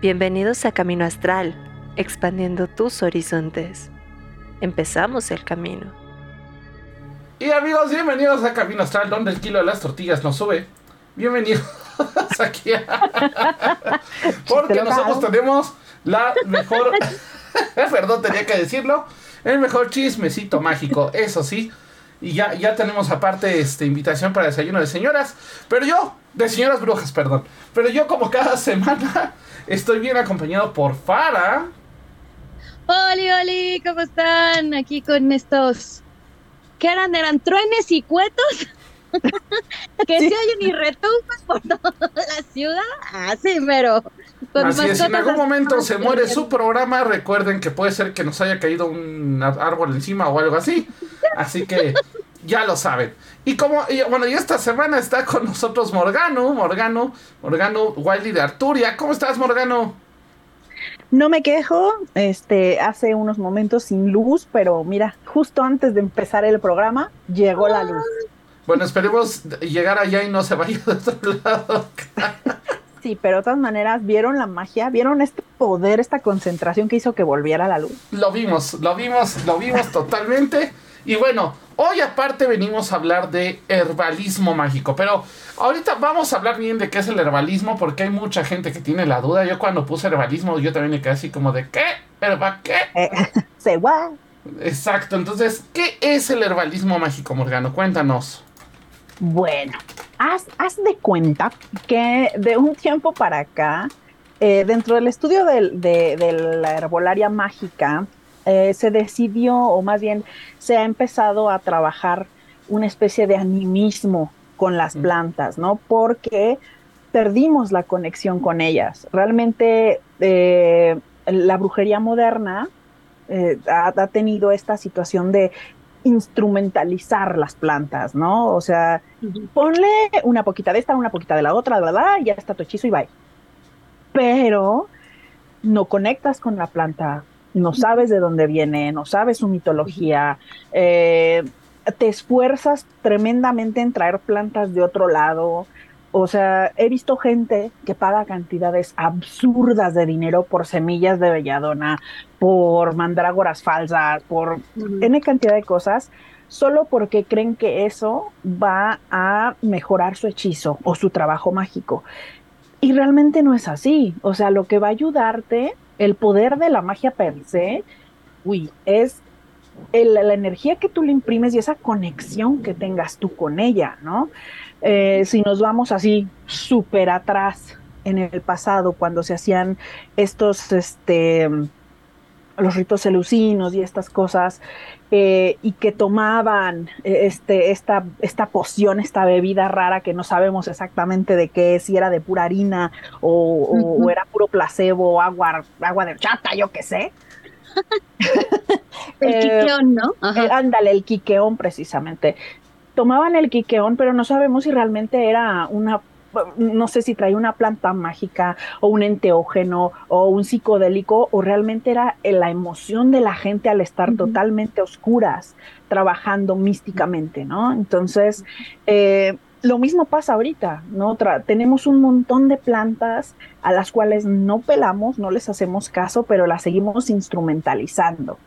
Bienvenidos a Camino Astral, expandiendo tus horizontes. Empezamos el camino. Y amigos, bienvenidos a Camino Astral, donde el kilo de las tortillas no sube. Bienvenidos aquí. Porque nosotros tenemos la mejor. Perdón, tenía que decirlo. El mejor chismecito mágico, eso sí. Y ya, ya tenemos aparte este, invitación para desayuno de señoras. Pero yo, de señoras brujas, perdón. Pero yo, como cada semana, estoy bien acompañado por Fara. Oli, oli, ¿cómo están? Aquí con estos. ¿Qué eran? ¿Eran truenes y cuetos? que se oyen y retumban por toda la ciudad. Ah, sí, pero. Así es, si en algún momento se muere su programa, recuerden que puede ser que nos haya caído un árbol encima o algo así. Así que ya lo saben. Y como, bueno, y esta semana está con nosotros Morgano, Morgano, Morgano Wiley de Arturia. ¿Cómo estás, Morgano? No me quejo, este, hace unos momentos sin luz, pero mira, justo antes de empezar el programa, llegó la luz. Bueno, esperemos llegar allá y no se vaya de otro lado. Sí, pero de todas maneras, ¿vieron la magia? ¿Vieron este poder, esta concentración que hizo que volviera la luz? Lo vimos, lo vimos, lo vimos totalmente. Y bueno, hoy aparte venimos a hablar de herbalismo mágico, pero ahorita vamos a hablar bien de qué es el herbalismo porque hay mucha gente que tiene la duda. Yo cuando puse herbalismo yo también me quedé así como de ¿qué? ¿Herba qué? Eh, se. Exacto, entonces, ¿qué es el herbalismo mágico, Morgano? Cuéntanos. Bueno, haz, de cuenta que de un tiempo para acá, eh, dentro del estudio de, la herbolaria mágica, eh, se decidió, o más bien se ha empezado a trabajar una especie de animismo con las plantas, ¿no? Porque perdimos la conexión con ellas. Realmente eh, la brujería moderna ha, tenido esta situación de instrumentalizar las plantas, ¿no? O sea, ponle una poquita de esta, una poquita de la otra, ¿verdad? Y ya está tu hechizo y bye. Pero no conectas con la planta, no sabes de dónde viene, no sabes su mitología, eh, te esfuerzas tremendamente en traer plantas de otro lado, o sea, he visto gente que paga cantidades absurdas de dinero por semillas de belladona, por mandrágoras falsas, por N cantidad de cosas, solo porque creen que eso va a mejorar su hechizo o su trabajo mágico. Y realmente no es así. O sea, lo que va a ayudarte, el poder de la magia per se, uy, es la energía que tú le imprimes y esa conexión que tengas tú con ella, ¿no? Eh, si nos vamos así súper atrás en el pasado, cuando se hacían estos, este, los ritos celucinos y estas cosas, eh, y que tomaban eh, este, esta, esta poción, esta bebida rara que no sabemos exactamente de qué, si era de pura harina o, era puro placebo, o agua, agua de chata, yo qué sé. el quiqueón, ¿no? ándale, el quiqueón precisamente tomaban el quiqueón, pero no sabemos si realmente era una no sé si traía una planta mágica o un enteógeno o un psicodélico o realmente era la emoción de la gente al estar totalmente oscuras, trabajando místicamente, ¿no? Entonces, eh, lo mismo pasa ahorita, ¿no? tenemos un montón de plantas a las cuales no pelamos, no les hacemos caso, pero las seguimos instrumentalizando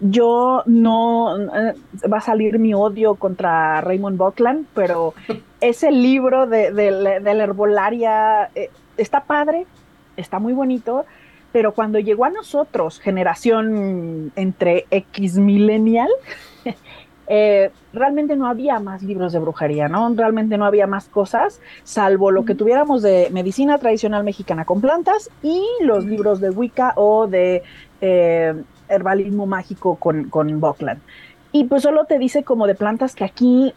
yo no eh, va a salir mi odio contra Raymond Buckland, pero ese libro de, la herbolaria eh, está padre, está muy bonito, pero cuando llegó a nosotros, generación entre X millennial, eh, realmente no había más libros de brujería, ¿no? Realmente no había más cosas, salvo lo que tuviéramos de medicina tradicional mexicana con plantas y los libros de Wicca o de herbalismo mágico con, con Buckland. Y pues solo te dice como de plantas que aquí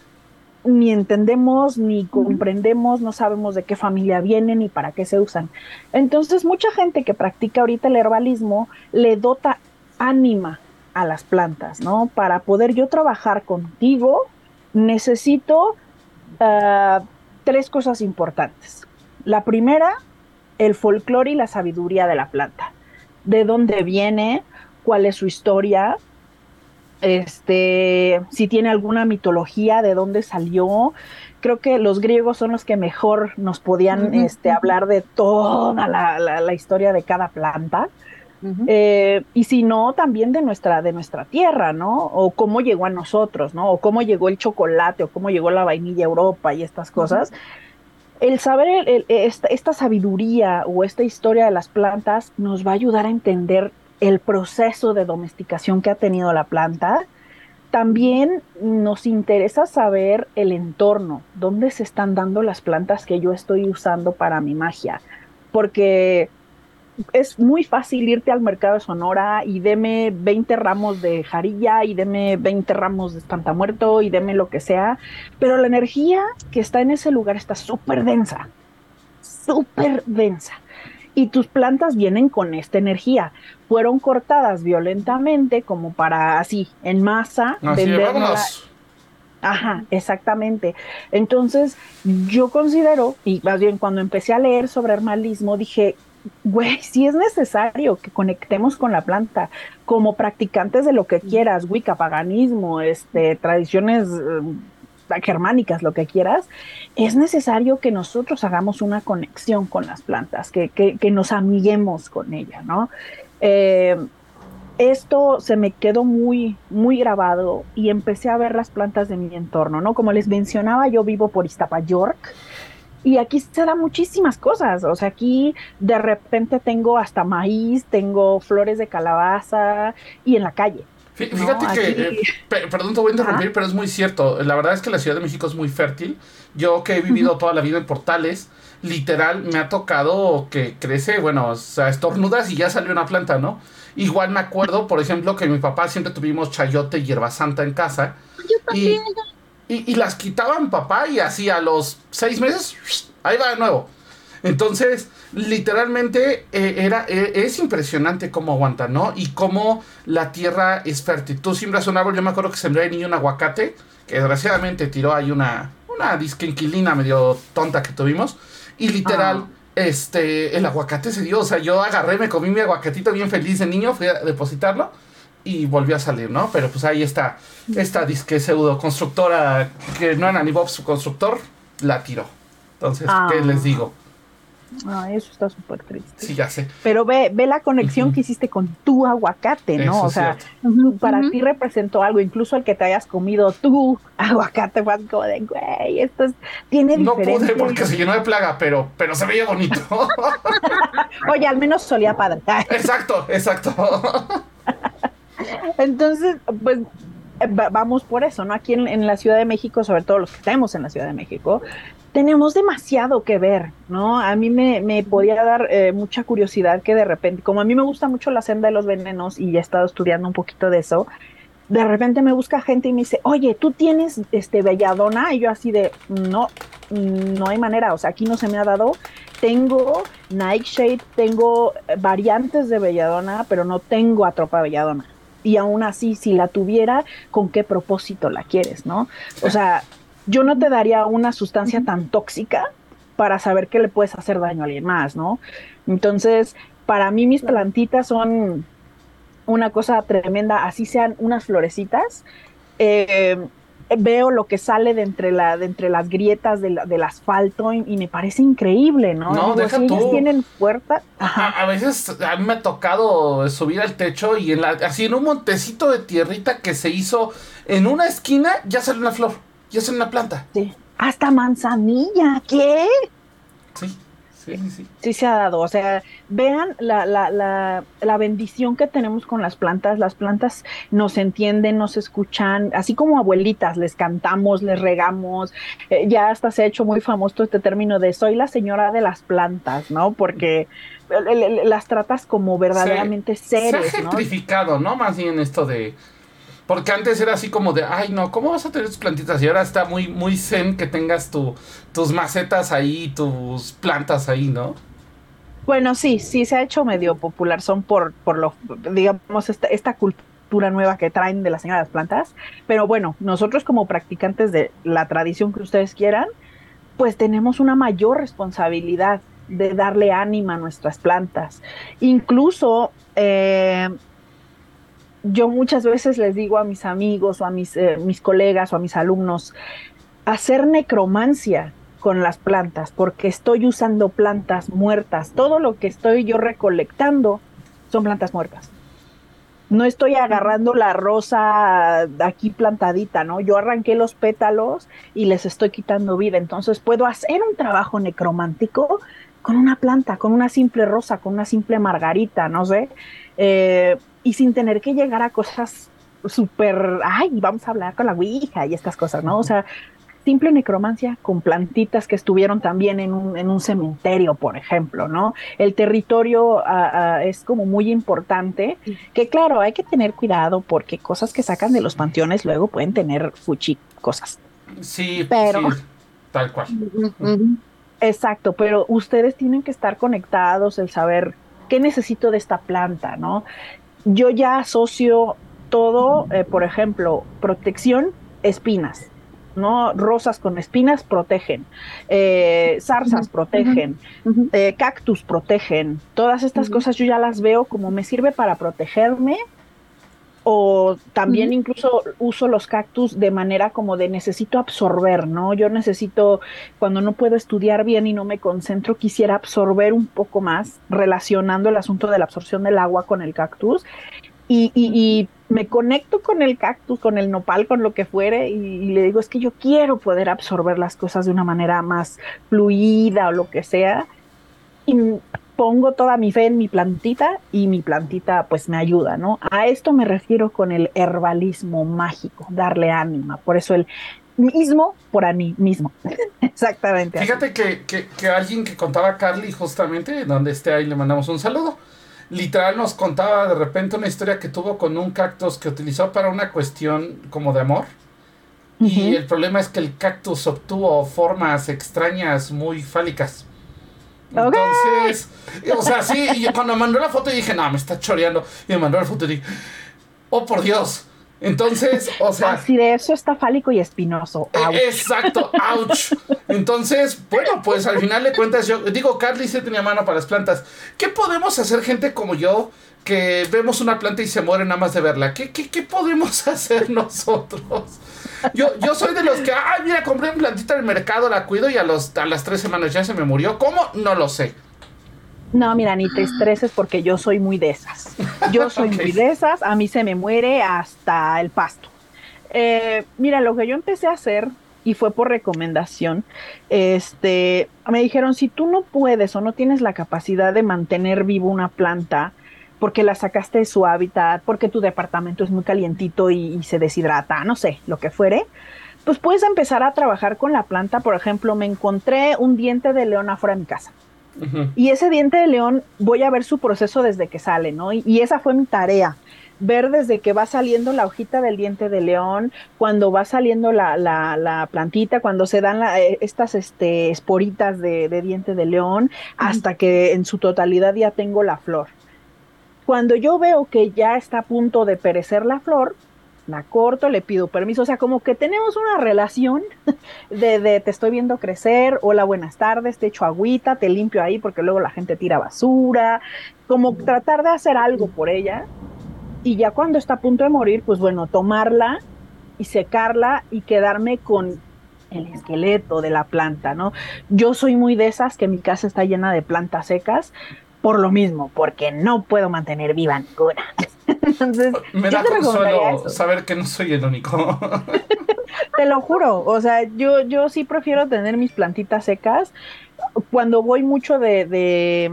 ni entendemos, ni comprendemos, no sabemos de qué familia vienen ni para qué se usan. Entonces, mucha gente que practica ahorita el herbalismo le dota ánima a las plantas, ¿no? Para poder yo trabajar contigo, necesito ah, tres cosas importantes. La primera, el folclore y la sabiduría de la planta. De dónde viene, cuál es su historia, este, si tiene alguna mitología, de dónde salió, creo que los griegos son los que mejor nos podían este, hablar de toda la, la, historia de cada planta. Eh, y si no, también de nuestra, de nuestra tierra, ¿no? O cómo llegó a nosotros, ¿no? O cómo llegó el chocolate, o cómo llegó la vainilla a Europa y estas cosas. El saber esta, esta, sabiduría o esta historia de las plantas nos va a ayudar a entender el proceso de domesticación que ha tenido la planta también nos interesa saber el entorno, dónde se están dando las plantas que yo estoy usando para mi magia, porque es muy fácil irte al mercado de Sonora y deme 20 ramos de jarilla y deme 20 ramos de espantamuerto y deme lo que sea, pero la energía que está en ese lugar está súper densa, súper densa y tus plantas vienen con esta energía. Fueron cortadas violentamente como para así, en masa, así Ajá, exactamente. Entonces, yo considero, y más bien cuando empecé a leer sobre herbalismo, dije, güey, si es necesario que conectemos con la planta como practicantes de lo que quieras, wicca, paganismo, este, tradiciones germánicas, lo que quieras, es necesario que nosotros hagamos una conexión con las plantas, que, que, nos amiguemos con ella, ¿no? Eh, esto se me quedó muy, muy grabado y empecé a ver las plantas de mi entorno, ¿no? Como les mencionaba, yo vivo por York y aquí se dan muchísimas cosas, o sea, aquí de repente tengo hasta maíz, tengo flores de calabaza y en la calle. Fíjate que, eh, perdón, te voy a interrumpir, pero es muy cierto. La verdad es que la Ciudad de México es muy fértil. Yo que he vivido toda la vida en portales, literal me ha tocado que crece, bueno, o sea, estornudas y ya salió una planta, ¿no? Igual me acuerdo, por ejemplo, que mi papá siempre tuvimos chayote y hierba santa en casa. Y, y, y, las quitaban papá y así a los seis meses, ahí va de nuevo. Entonces, literalmente eh, era, eh, es impresionante cómo aguanta, ¿no? Y cómo la tierra es fértil. Tú siembras un árbol, yo me acuerdo que sembré de niño un aguacate, que desgraciadamente tiró ahí una, una disquenquilina medio tonta que tuvimos. Y literal, ah. este, el aguacate se dio. O sea, yo agarré, me comí mi aguacatito bien feliz de niño, fui a depositarlo y volvió a salir, ¿no? Pero pues ahí está, esta disque pseudo constructora que no era ni Bob su constructor, la tiró. Entonces, ¿qué les ah. digo? Ah, eso está súper triste. Sí, ya sé. Pero ve, ve la conexión que hiciste con tu aguacate, ¿no? o sea, para ti representó algo, incluso el que te hayas comido tu aguacate fue como de, güey, esto es, tiene no diferencia. No pude porque se llenó de plaga, pero, pero se veía bonito. Oye, al menos solía padre. exacto, exacto. Entonces, pues vamos por eso, ¿no? Aquí en, en, la Ciudad de México, sobre todo los que estamos en la Ciudad de México, tenemos demasiado que ver, ¿no? A mí me, me podía dar eh, mucha curiosidad que de repente, como a mí me gusta mucho la senda de los venenos y he estado estudiando un poquito de eso, de repente me busca gente y me dice, oye, ¿tú tienes este belladona? Y yo así de, no, no hay manera, o sea, aquí no se me ha dado. Tengo Nightshade, tengo variantes de belladona, pero no tengo atropa belladona. Y aún así, si la tuviera, ¿con qué propósito la quieres, no? O sea, yo no te daría una sustancia tan tóxica para saber que le puedes hacer daño a alguien más, ¿no? Entonces, para mí mis plantitas son una cosa tremenda, así sean unas florecitas. Eh, veo lo que sale de entre, la, de entre las grietas del asfalto y, me parece increíble, ¿no? No, deja tú. tienen puerta. A, veces a mí me ha tocado subir al techo y en la, así en un montecito de tierrita que se hizo en una esquina ya sale una flor. Y es una planta. Sí. Hasta manzanilla, ¿qué? Sí, sí, sí. Sí se ha dado. O sea, vean la, la, la, la bendición que tenemos con las plantas. Las plantas nos entienden, nos escuchan, así como abuelitas, les cantamos, les regamos. Eh, ya hasta se ha hecho muy famoso este término de soy la señora de las plantas, ¿no? Porque las tratas como verdaderamente seres. Se ha gentrificado, ¿no? Más bien esto de porque antes era así como de, ay no, ¿cómo vas a tener tus plantitas? Y ahora está muy, muy zen que tengas tu, tus macetas ahí, tus plantas ahí, ¿no? Bueno, sí, sí se ha hecho medio popular. Son por, por lo, digamos, esta, esta cultura nueva que traen de la señora de las plantas. Pero bueno, nosotros como practicantes de la tradición que ustedes quieran, pues tenemos una mayor responsabilidad de darle ánima a nuestras plantas. Incluso eh, yo muchas veces les digo a mis amigos o a mis, eh, mis colegas o a mis alumnos, hacer necromancia con las plantas, porque estoy usando plantas muertas. Todo lo que estoy yo recolectando son plantas muertas. No estoy agarrando la rosa aquí plantadita, ¿no? Yo arranqué los pétalos y les estoy quitando vida. Entonces puedo hacer un trabajo necromántico con una planta, con una simple rosa, con una simple margarita, no sé. Eh, y sin tener que llegar a cosas súper, ay, vamos a hablar con la Ouija y estas cosas, ¿no? O sea, simple necromancia con plantitas que estuvieron también en un, en un cementerio, por ejemplo, ¿no? El territorio ah, ah, es como muy importante, que claro, hay que tener cuidado porque cosas que sacan de los panteones luego pueden tener fuchi cosas. Sí, pero... tal cual. Exacto, pero ustedes tienen que estar conectados, el saber qué necesito de esta planta, ¿no? Yo ya asocio todo, eh, por ejemplo, protección, espinas ¿no? Rosas con espinas protegen, eh, zarzas protegen, eh, cactus protegen. Todas estas cosas yo ya las veo como me sirve para protegerme o también incluso uso los cactus de manera como de necesito absorber, ¿no? Yo necesito, cuando no puedo estudiar bien y no me concentro, quisiera absorber un poco más relacionando el asunto de la absorción del agua con el cactus y, me conecto con el cactus, con el nopal, con lo que fuere, y, le digo, es que yo quiero poder absorber las cosas de una manera más fluida o lo que sea. Y pongo toda mi fe en mi plantita y mi plantita pues me ayuda, ¿no? A esto me refiero con el herbalismo mágico, darle ánima. Por eso el mismo por a mí mismo. Exactamente. Fíjate que, que, que, alguien que contaba Carly justamente, donde esté ahí le mandamos un saludo literal nos contaba de repente una historia que tuvo con un cactus que utilizó para una cuestión como de amor. Y el problema es que el cactus obtuvo formas extrañas muy fálicas. Entonces, o sea, sí, y cuando mandó la foto dije, no, me está choreando. Y me mandó la foto y dije, oh por Dios. Entonces, o sea. Así de eso está fálico y espinoso. E, exacto, ouch. Entonces, bueno, pues al final de cuentas, yo digo, Carly se tenía mano para las plantas. ¿Qué podemos hacer, gente como yo, que vemos una planta y se muere nada más de verla? ¿Qué, qué, qué podemos hacer nosotros? Yo, yo soy de los que, ay, mira, compré una plantita en el mercado, la cuido y a, los, a las tres semanas ya se me murió. ¿Cómo? No lo sé. No, mira, ni te estreses porque yo soy muy de esas. Yo soy muy de esas, a mí se me muere hasta el pasto. Eh, mira, lo que yo empecé a hacer, y fue por recomendación, este, me dijeron, si tú no puedes o no tienes la capacidad de mantener vivo una planta, porque la sacaste de su hábitat, porque tu departamento es muy calientito y, y se deshidrata, no sé, lo que fuere, pues puedes empezar a trabajar con la planta. Por ejemplo, me encontré un diente de león afuera de mi casa y ese diente de león voy a ver su proceso desde que sale, ¿no? Y, esa fue mi tarea, ver desde que va saliendo la hojita del diente de león, cuando va saliendo la, la, plantita, cuando se dan eh, estas este, esporitas de, diente de león, hasta que en su totalidad ya tengo la flor. Cuando yo veo que ya está a punto de perecer la flor, la corto, le pido permiso, o sea, como que tenemos una relación de, te estoy viendo crecer, hola, buenas tardes, te echo agüita, te limpio ahí porque luego la gente tira basura, como tratar de hacer algo por ella y ya cuando está a punto de morir, pues bueno, tomarla y secarla y quedarme con el esqueleto de la planta, ¿no? Yo soy muy de esas que mi casa está llena de plantas secas por lo mismo, porque no puedo mantener viva ninguna. Entonces, me da consuelo saber que no soy el único. te lo juro, o sea, yo, yo sí prefiero tener mis plantitas secas. Cuando voy mucho de, de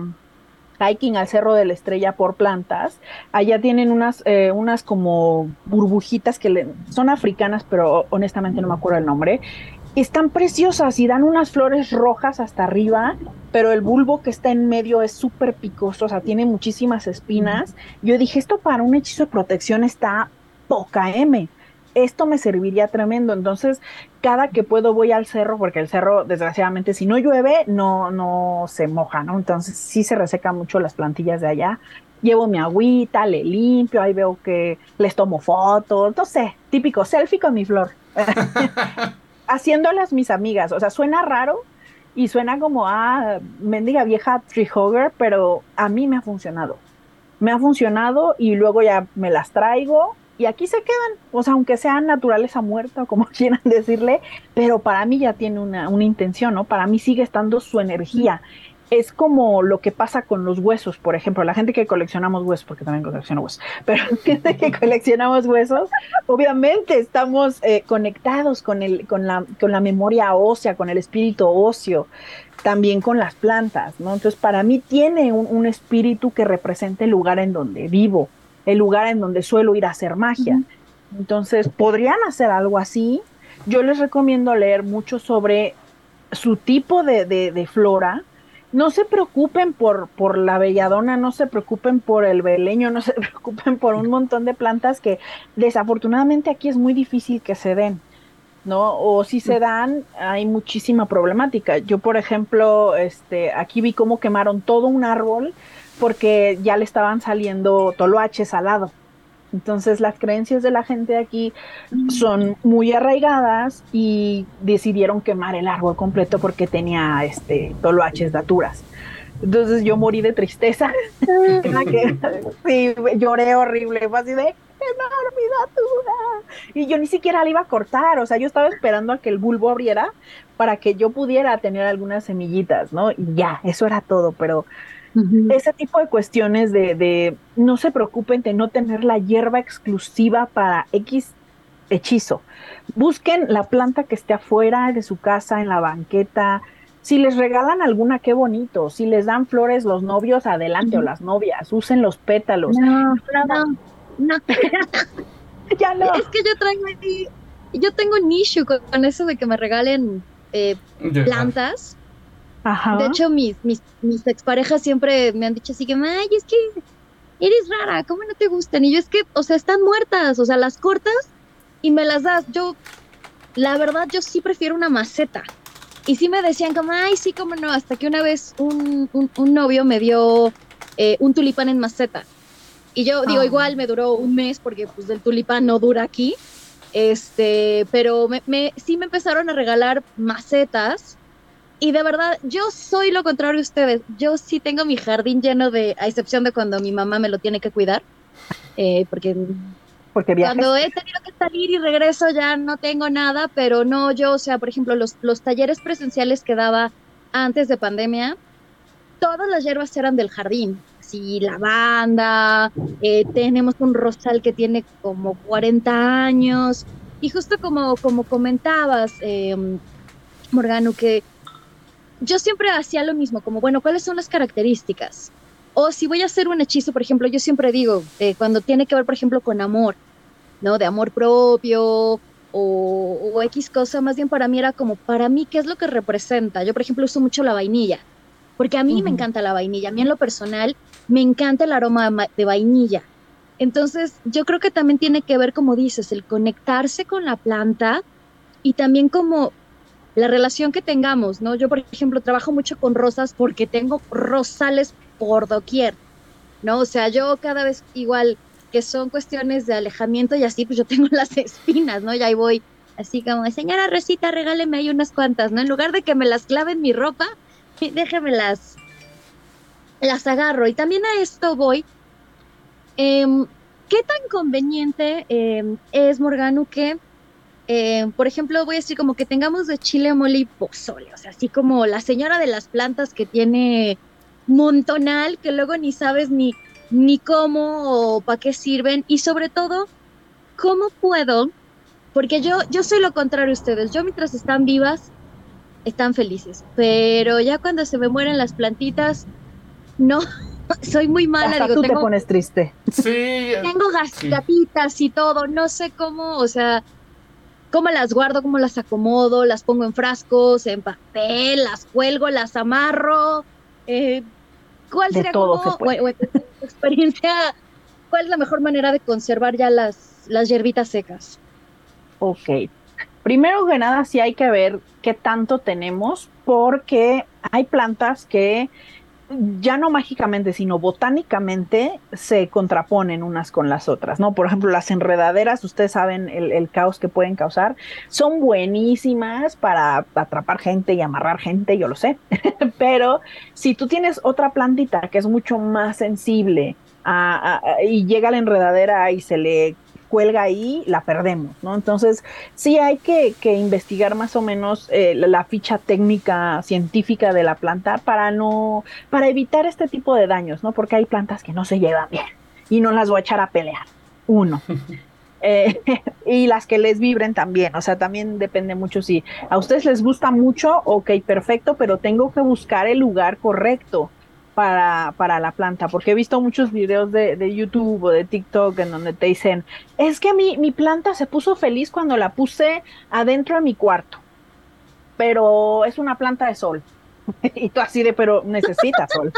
hiking al Cerro de la Estrella por plantas, allá tienen unas, eh, unas como burbujitas que son africanas, pero honestamente no me acuerdo el nombre, están preciosas y dan unas flores rojas hasta arriba, pero el bulbo que está en medio es súper picoso, o sea, tiene muchísimas espinas. Yo dije, esto para un hechizo de protección está poca M. Esto me serviría tremendo. Entonces, cada que puedo voy al cerro, porque el cerro, desgraciadamente, si no llueve, no, no se moja, ¿no? Entonces, sí se resecan mucho las plantillas de allá. Llevo mi agüita, le limpio, ahí veo que les tomo fotos, no sé, típico selfie con mi flor. haciéndolas mis amigas. O sea, suena raro y suena como, ah, mendiga vieja tree hugger, pero a mí me ha funcionado. Me ha funcionado y luego ya me las traigo y aquí se quedan, o sea, aunque sean naturaleza muerta o como quieran decirle, pero para mí ya tiene una, una intención, ¿no? Para mí sigue estando su energía es como lo que pasa con los huesos, por ejemplo, la gente que coleccionamos huesos, porque también colecciono huesos, pero la gente que coleccionamos huesos, obviamente estamos eh, conectados con, el, con, la, con la memoria ósea, con el espíritu óseo, también con las plantas, ¿no? Entonces, para mí tiene un, espíritu que representa el lugar en donde vivo, el lugar en donde suelo ir a hacer magia. Entonces, podrían hacer algo así. Yo les recomiendo leer mucho sobre su tipo de, de flora, no se preocupen por, por la belladona, no se preocupen por el beleño, no se preocupen por un montón de plantas que desafortunadamente aquí es muy difícil que se den, ¿no? O si se dan, hay muchísima problemática. Yo, por ejemplo, este, aquí vi cómo quemaron todo un árbol porque ya le estaban saliendo toloaches al lado. Entonces las creencias de la gente aquí son muy arraigadas y decidieron quemar el árbol completo porque tenía este toloaches daturas. Entonces yo morí de tristeza. sí, lloré horrible. Fue así de enorme datura. Y yo ni siquiera la iba a cortar. O sea, yo estaba esperando a que el bulbo abriera para que yo pudiera tener algunas semillitas, ¿no? Y ya, eso era todo. Pero ese tipo de cuestiones de, no se preocupen de no tener la hierba exclusiva para X hechizo. Busquen la planta que esté afuera de su casa, en la banqueta. Si les regalan alguna, qué bonito. Si les dan flores los novios, adelante, o las novias, usen los pétalos. No, no, no. ya no. Es que yo traigo yo tengo un issue con, eso de que me regalen eh, plantas de hecho, mis, mis, mis exparejas siempre me han dicho así que, ay, es que eres rara, ¿cómo no te gustan? Y yo es que, o sea, están muertas, o sea, las cortas y me las das. Yo, la verdad, yo sí prefiero una maceta. Y sí me decían como, ay, sí, cómo no, hasta que una vez un, un, novio me dio eh, un tulipán en maceta. Y yo digo, ah. igual me duró un mes porque pues el tulipán no dura aquí. Este, pero me, me, sí me empezaron a regalar macetas y de verdad, yo soy lo contrario a ustedes. Yo sí tengo mi jardín lleno de, a excepción de cuando mi mamá me lo tiene que cuidar, eh, porque, porque cuando he tenido que salir y regreso ya no tengo nada, pero no, yo, o sea, por ejemplo, los, los talleres presenciales que daba antes de pandemia, todas las hierbas eran del jardín. Así, lavanda, eh, tenemos un rosal que tiene como 40 años. Y justo como, como comentabas, eh, Morgano, que yo siempre hacía lo mismo, como, bueno, ¿cuáles son las características? O si voy a hacer un hechizo, por ejemplo, yo siempre digo, eh, cuando tiene que ver, por ejemplo, con amor, ¿no? De amor propio o, o, X cosa, más bien para mí era como, para mí, ¿qué es lo que representa? Yo, por ejemplo, uso mucho la vainilla, porque a mí me encanta la vainilla, a mí en lo personal me encanta el aroma de vainilla. Entonces, yo creo que también tiene que ver, como dices, el conectarse con la planta y también como la relación que tengamos, ¿no? Yo, por ejemplo, trabajo mucho con rosas porque tengo rosales por doquier, ¿no? O sea, yo cada vez igual que son cuestiones de alejamiento y así, pues yo tengo las espinas, ¿no? Y ahí voy así como, señora Rosita, regáleme ahí unas cuantas, ¿no? En lugar de que me las clave en mi ropa, déjeme las, las agarro. Y también a esto voy. Em, ¿Qué tan conveniente em, es, Morgano, que eh, por ejemplo, voy a decir como que tengamos de chile, mole y pozole, o sea, así como la señora de las plantas que tiene montonal, que luego ni sabes ni, ni cómo o para qué sirven, y sobre todo, ¿cómo puedo? Porque yo, yo soy lo contrario a ustedes, yo mientras están vivas, están felices, pero ya cuando se me mueren las plantitas, no, soy muy mala. Hasta tú te pones triste. Sí. Tengo gatitas y todo, no sé cómo, o sea, cómo las guardo, cómo las acomodo, las pongo en frascos, en papel, las cuelgo, las amarro. Eh, ¿Cuál sería como, experiencia? ¿Cuál es la mejor manera de conservar ya las, las hierbitas secas? Ok. Primero que nada, sí hay que ver qué tanto tenemos, porque hay plantas que ya no mágicamente, sino botánicamente se contraponen unas con las otras, ¿no? Por ejemplo, las enredaderas, ustedes saben el, caos que pueden causar, son buenísimas para atrapar gente y amarrar gente, yo lo sé, pero si tú tienes otra plantita que es mucho más sensible y llega la enredadera y se le cuelga ahí, la perdemos, ¿no? Entonces, sí hay que, investigar más o menos eh, la, ficha técnica científica de la planta para no, para evitar este tipo de daños, ¿no? Porque hay plantas que no se llevan bien y no las voy a echar a pelear. Uno. Eh, y las que les vibren también, o sea, también depende mucho si a ustedes les gusta mucho, ok, perfecto, pero tengo que buscar el lugar correcto para, para la planta, porque he visto muchos videos de, de, YouTube o de TikTok en donde te dicen, es que mi, mi planta se puso feliz cuando la puse adentro de mi cuarto, pero es una planta de sol. y tú así de, pero necesita sol.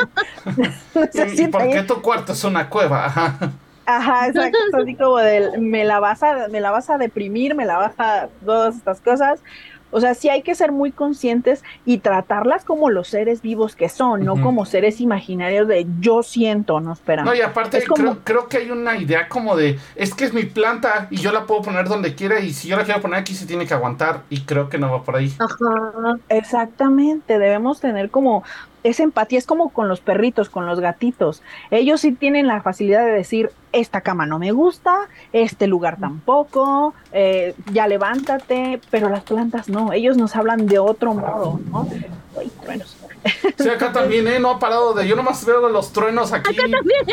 ¿Y por qué tu cuarto es una cueva? Ajá, exacto, así como de, me la vas a, me la vas a deprimir, me la vas a, todas estas cosas, o sea, sí hay que ser muy conscientes y tratarlas como los seres vivos que son, no como seres imaginarios de yo siento, no espera. No, y aparte creo, que hay una idea como de, es que es mi planta y yo la puedo poner donde quiera y si yo la quiero poner aquí se tiene que aguantar y creo que no va por ahí. Ajá, exactamente, debemos tener como esa empatía es como con los perritos, con los gatitos. Ellos sí tienen la facilidad de decir, esta cama no me gusta, este lugar tampoco, eh, ya levántate, pero las plantas no, ellos nos hablan de otro modo, ¿no? Ay, truenos. Sí, acá también, ¿eh? No ha parado de... Yo nomás veo los truenos aquí. Acá también.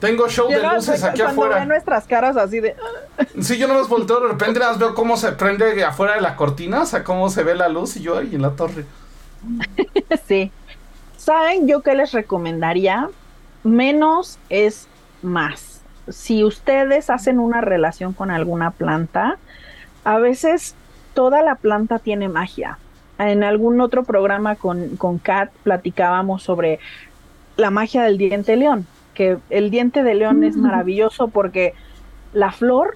Tengo show de luces aquí afuera. nuestras caras así de... Sí, yo nomás volteo, de repente las veo cómo se prende afuera de la cortina, o sea, cómo se ve la luz y yo ahí en la torre. Sí. ¿Saben yo qué les recomendaría? Menos es más. Si ustedes hacen una relación con alguna planta, a veces toda la planta tiene magia. En algún otro programa con, con Kat platicábamos sobre la magia del diente león, que el diente de león es maravilloso porque la flor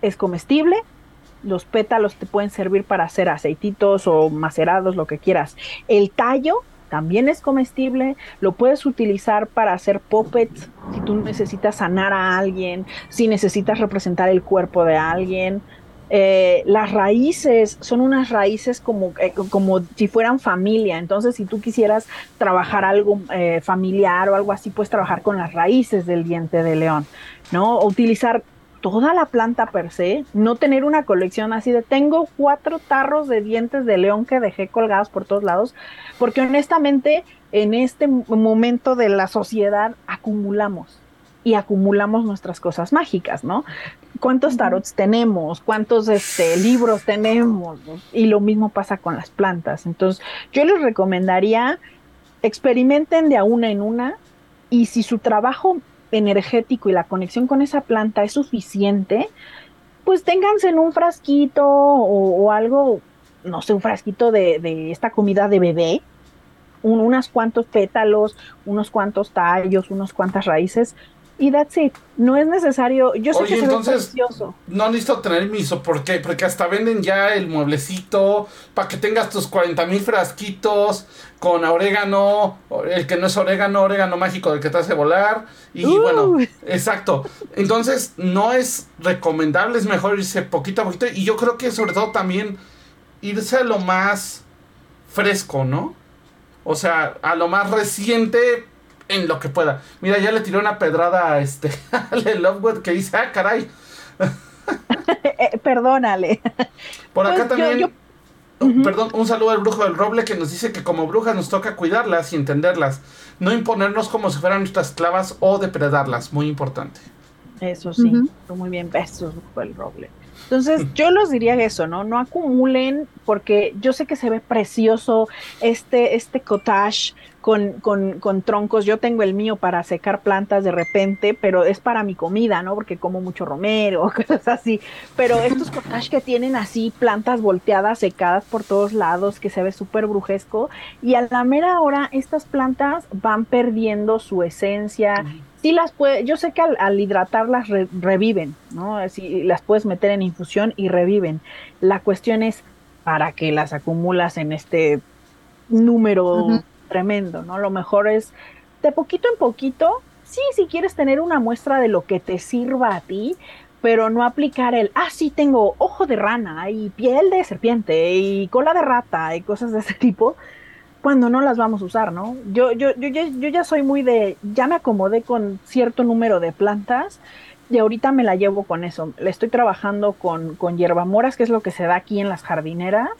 es comestible, los pétalos te pueden servir para hacer aceititos o macerados, lo que quieras. El tallo también es comestible, lo puedes utilizar para hacer puppets si tú necesitas sanar a alguien, si necesitas representar el cuerpo de alguien. Eh, las raíces son unas raíces como, eh, como si fueran familia, entonces si tú quisieras trabajar algo eh, familiar o algo así, puedes trabajar con las raíces del diente de león, ¿no? O utilizar toda la planta per se, no tener una colección así de tengo cuatro tarros de dientes de león que dejé colgados por todos lados, porque honestamente en este momento de la sociedad acumulamos y acumulamos nuestras cosas mágicas, ¿no? ¿Cuántos tarots tenemos? ¿Cuántos este, libros tenemos? Y lo mismo pasa con las plantas. Entonces, yo les recomendaría experimenten de a una en una y si su trabajo energético y la conexión con esa planta es suficiente, pues ténganse en un frasquito o, algo, no sé, un frasquito de, esta comida de bebé, un, unos cuantos pétalos, unos cuantos tallos, unas cuantas raíces, y that's it. No es necesario. Yo sé que entonces, No necesito tener miso, ¿por qué? Porque hasta venden ya el mueblecito para que tengas tus 40 mil frasquitos con orégano, el que no es orégano, orégano mágico del que te hace volar. Y bueno, exacto. Entonces, no es recomendable, es mejor irse poquito a poquito. Y yo creo que sobre todo también irse a lo más fresco, ¿no? O sea, a lo más reciente en lo que pueda. Mira, ya le tiré una pedrada a este Lovewood que dice, ah, caray. Eh, perdónale. Por acá pues también, perdón, un saludo al brujo del roble que nos dice que como brujas nos toca cuidarlas y entenderlas, no imponernos como si fueran nuestras esclavas o depredarlas, muy importante. Eso sí, muy bien, besos, brujo del roble. Entonces, yo los diría eso, ¿no? No acumulen, porque yo sé que se ve precioso este, este cottage con, con, con, troncos. Yo tengo el mío para secar plantas de repente, pero es para mi comida, ¿no? Porque como mucho romero, cosas así. Pero estos cottages que tienen así plantas volteadas, secadas por todos lados, que se ve súper brujesco. Y a la mera hora, estas plantas van perdiendo su esencia, sí las puede, yo sé que al, hidratarlas reviven, ¿no? Si las puedes meter en infusión y reviven. La cuestión es para que las acumulas en este número tremendo, ¿no? Lo mejor es de poquito en poquito, sí, si quieres tener una muestra de lo que te sirva a ti, pero no aplicar el, ah, sí, tengo ojo de rana y piel de serpiente y cola de rata y cosas de ese tipo, cuando no las vamos a usar, ¿no? Yo, yo, yo, ya, yo ya soy muy de, ya me acomodé con cierto número de plantas y ahorita me la llevo con eso. Le estoy trabajando con, con hierbamoras, que es lo que se da aquí en las jardineras.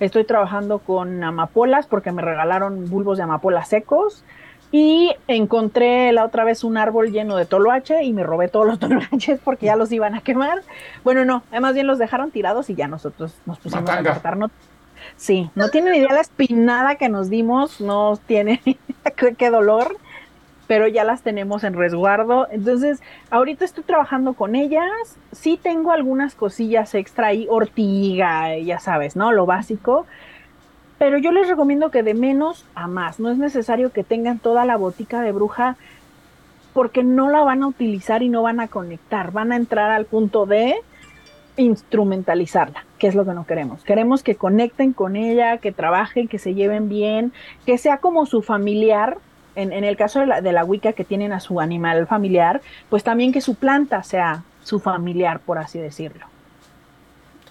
Estoy trabajando con amapolas porque me regalaron bulbos de amapolas secos. Y encontré la otra vez un árbol lleno de toloache y me robé todos los toloaches porque ya los iban a quemar. Bueno, no, más bien los dejaron tirados y ya nosotros nos pusimos a cortar. Sí, no tienen idea la espinada que nos dimos, no tiene qué dolor pero ya las tenemos en resguardo. Entonces, ahorita estoy trabajando con ellas. Sí tengo algunas cosillas extra ahí, ortiga, ya sabes, ¿no? Lo básico. Pero yo les recomiendo que de menos a más. No es necesario que tengan toda la botica de bruja porque no la van a utilizar y no van a conectar. Van a entrar al punto de instrumentalizarla, que es lo que no queremos. Queremos que conecten con ella, que trabajen, que se lleven bien, que sea como su familiar, en, el caso de la, de la Wicca que tienen a su animal familiar, pues también que su planta sea su familiar, por así decirlo.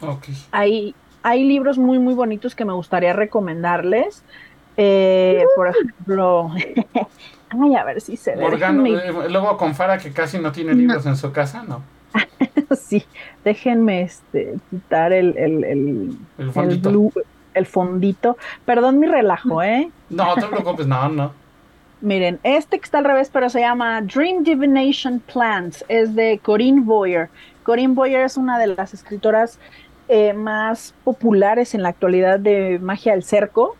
Okay. Hay, hay libros muy, muy bonitos que me gustaría recomendarles. Eh, por ejemplo, ay, a ver si se ve. Eh, luego con Fara que casi no tiene libros en su casa, ¿no? sí, déjenme este, quitar el, el, el, el fondito. El, fondito. Perdón mi relajo, ¿eh? No, no te preocupes, no, no. Miren, este que está al revés, pero se llama Dream Divination Plants, es de Corinne Boyer. Corinne Boyer es una de las escritoras eh, más populares en la actualidad de magia del cerco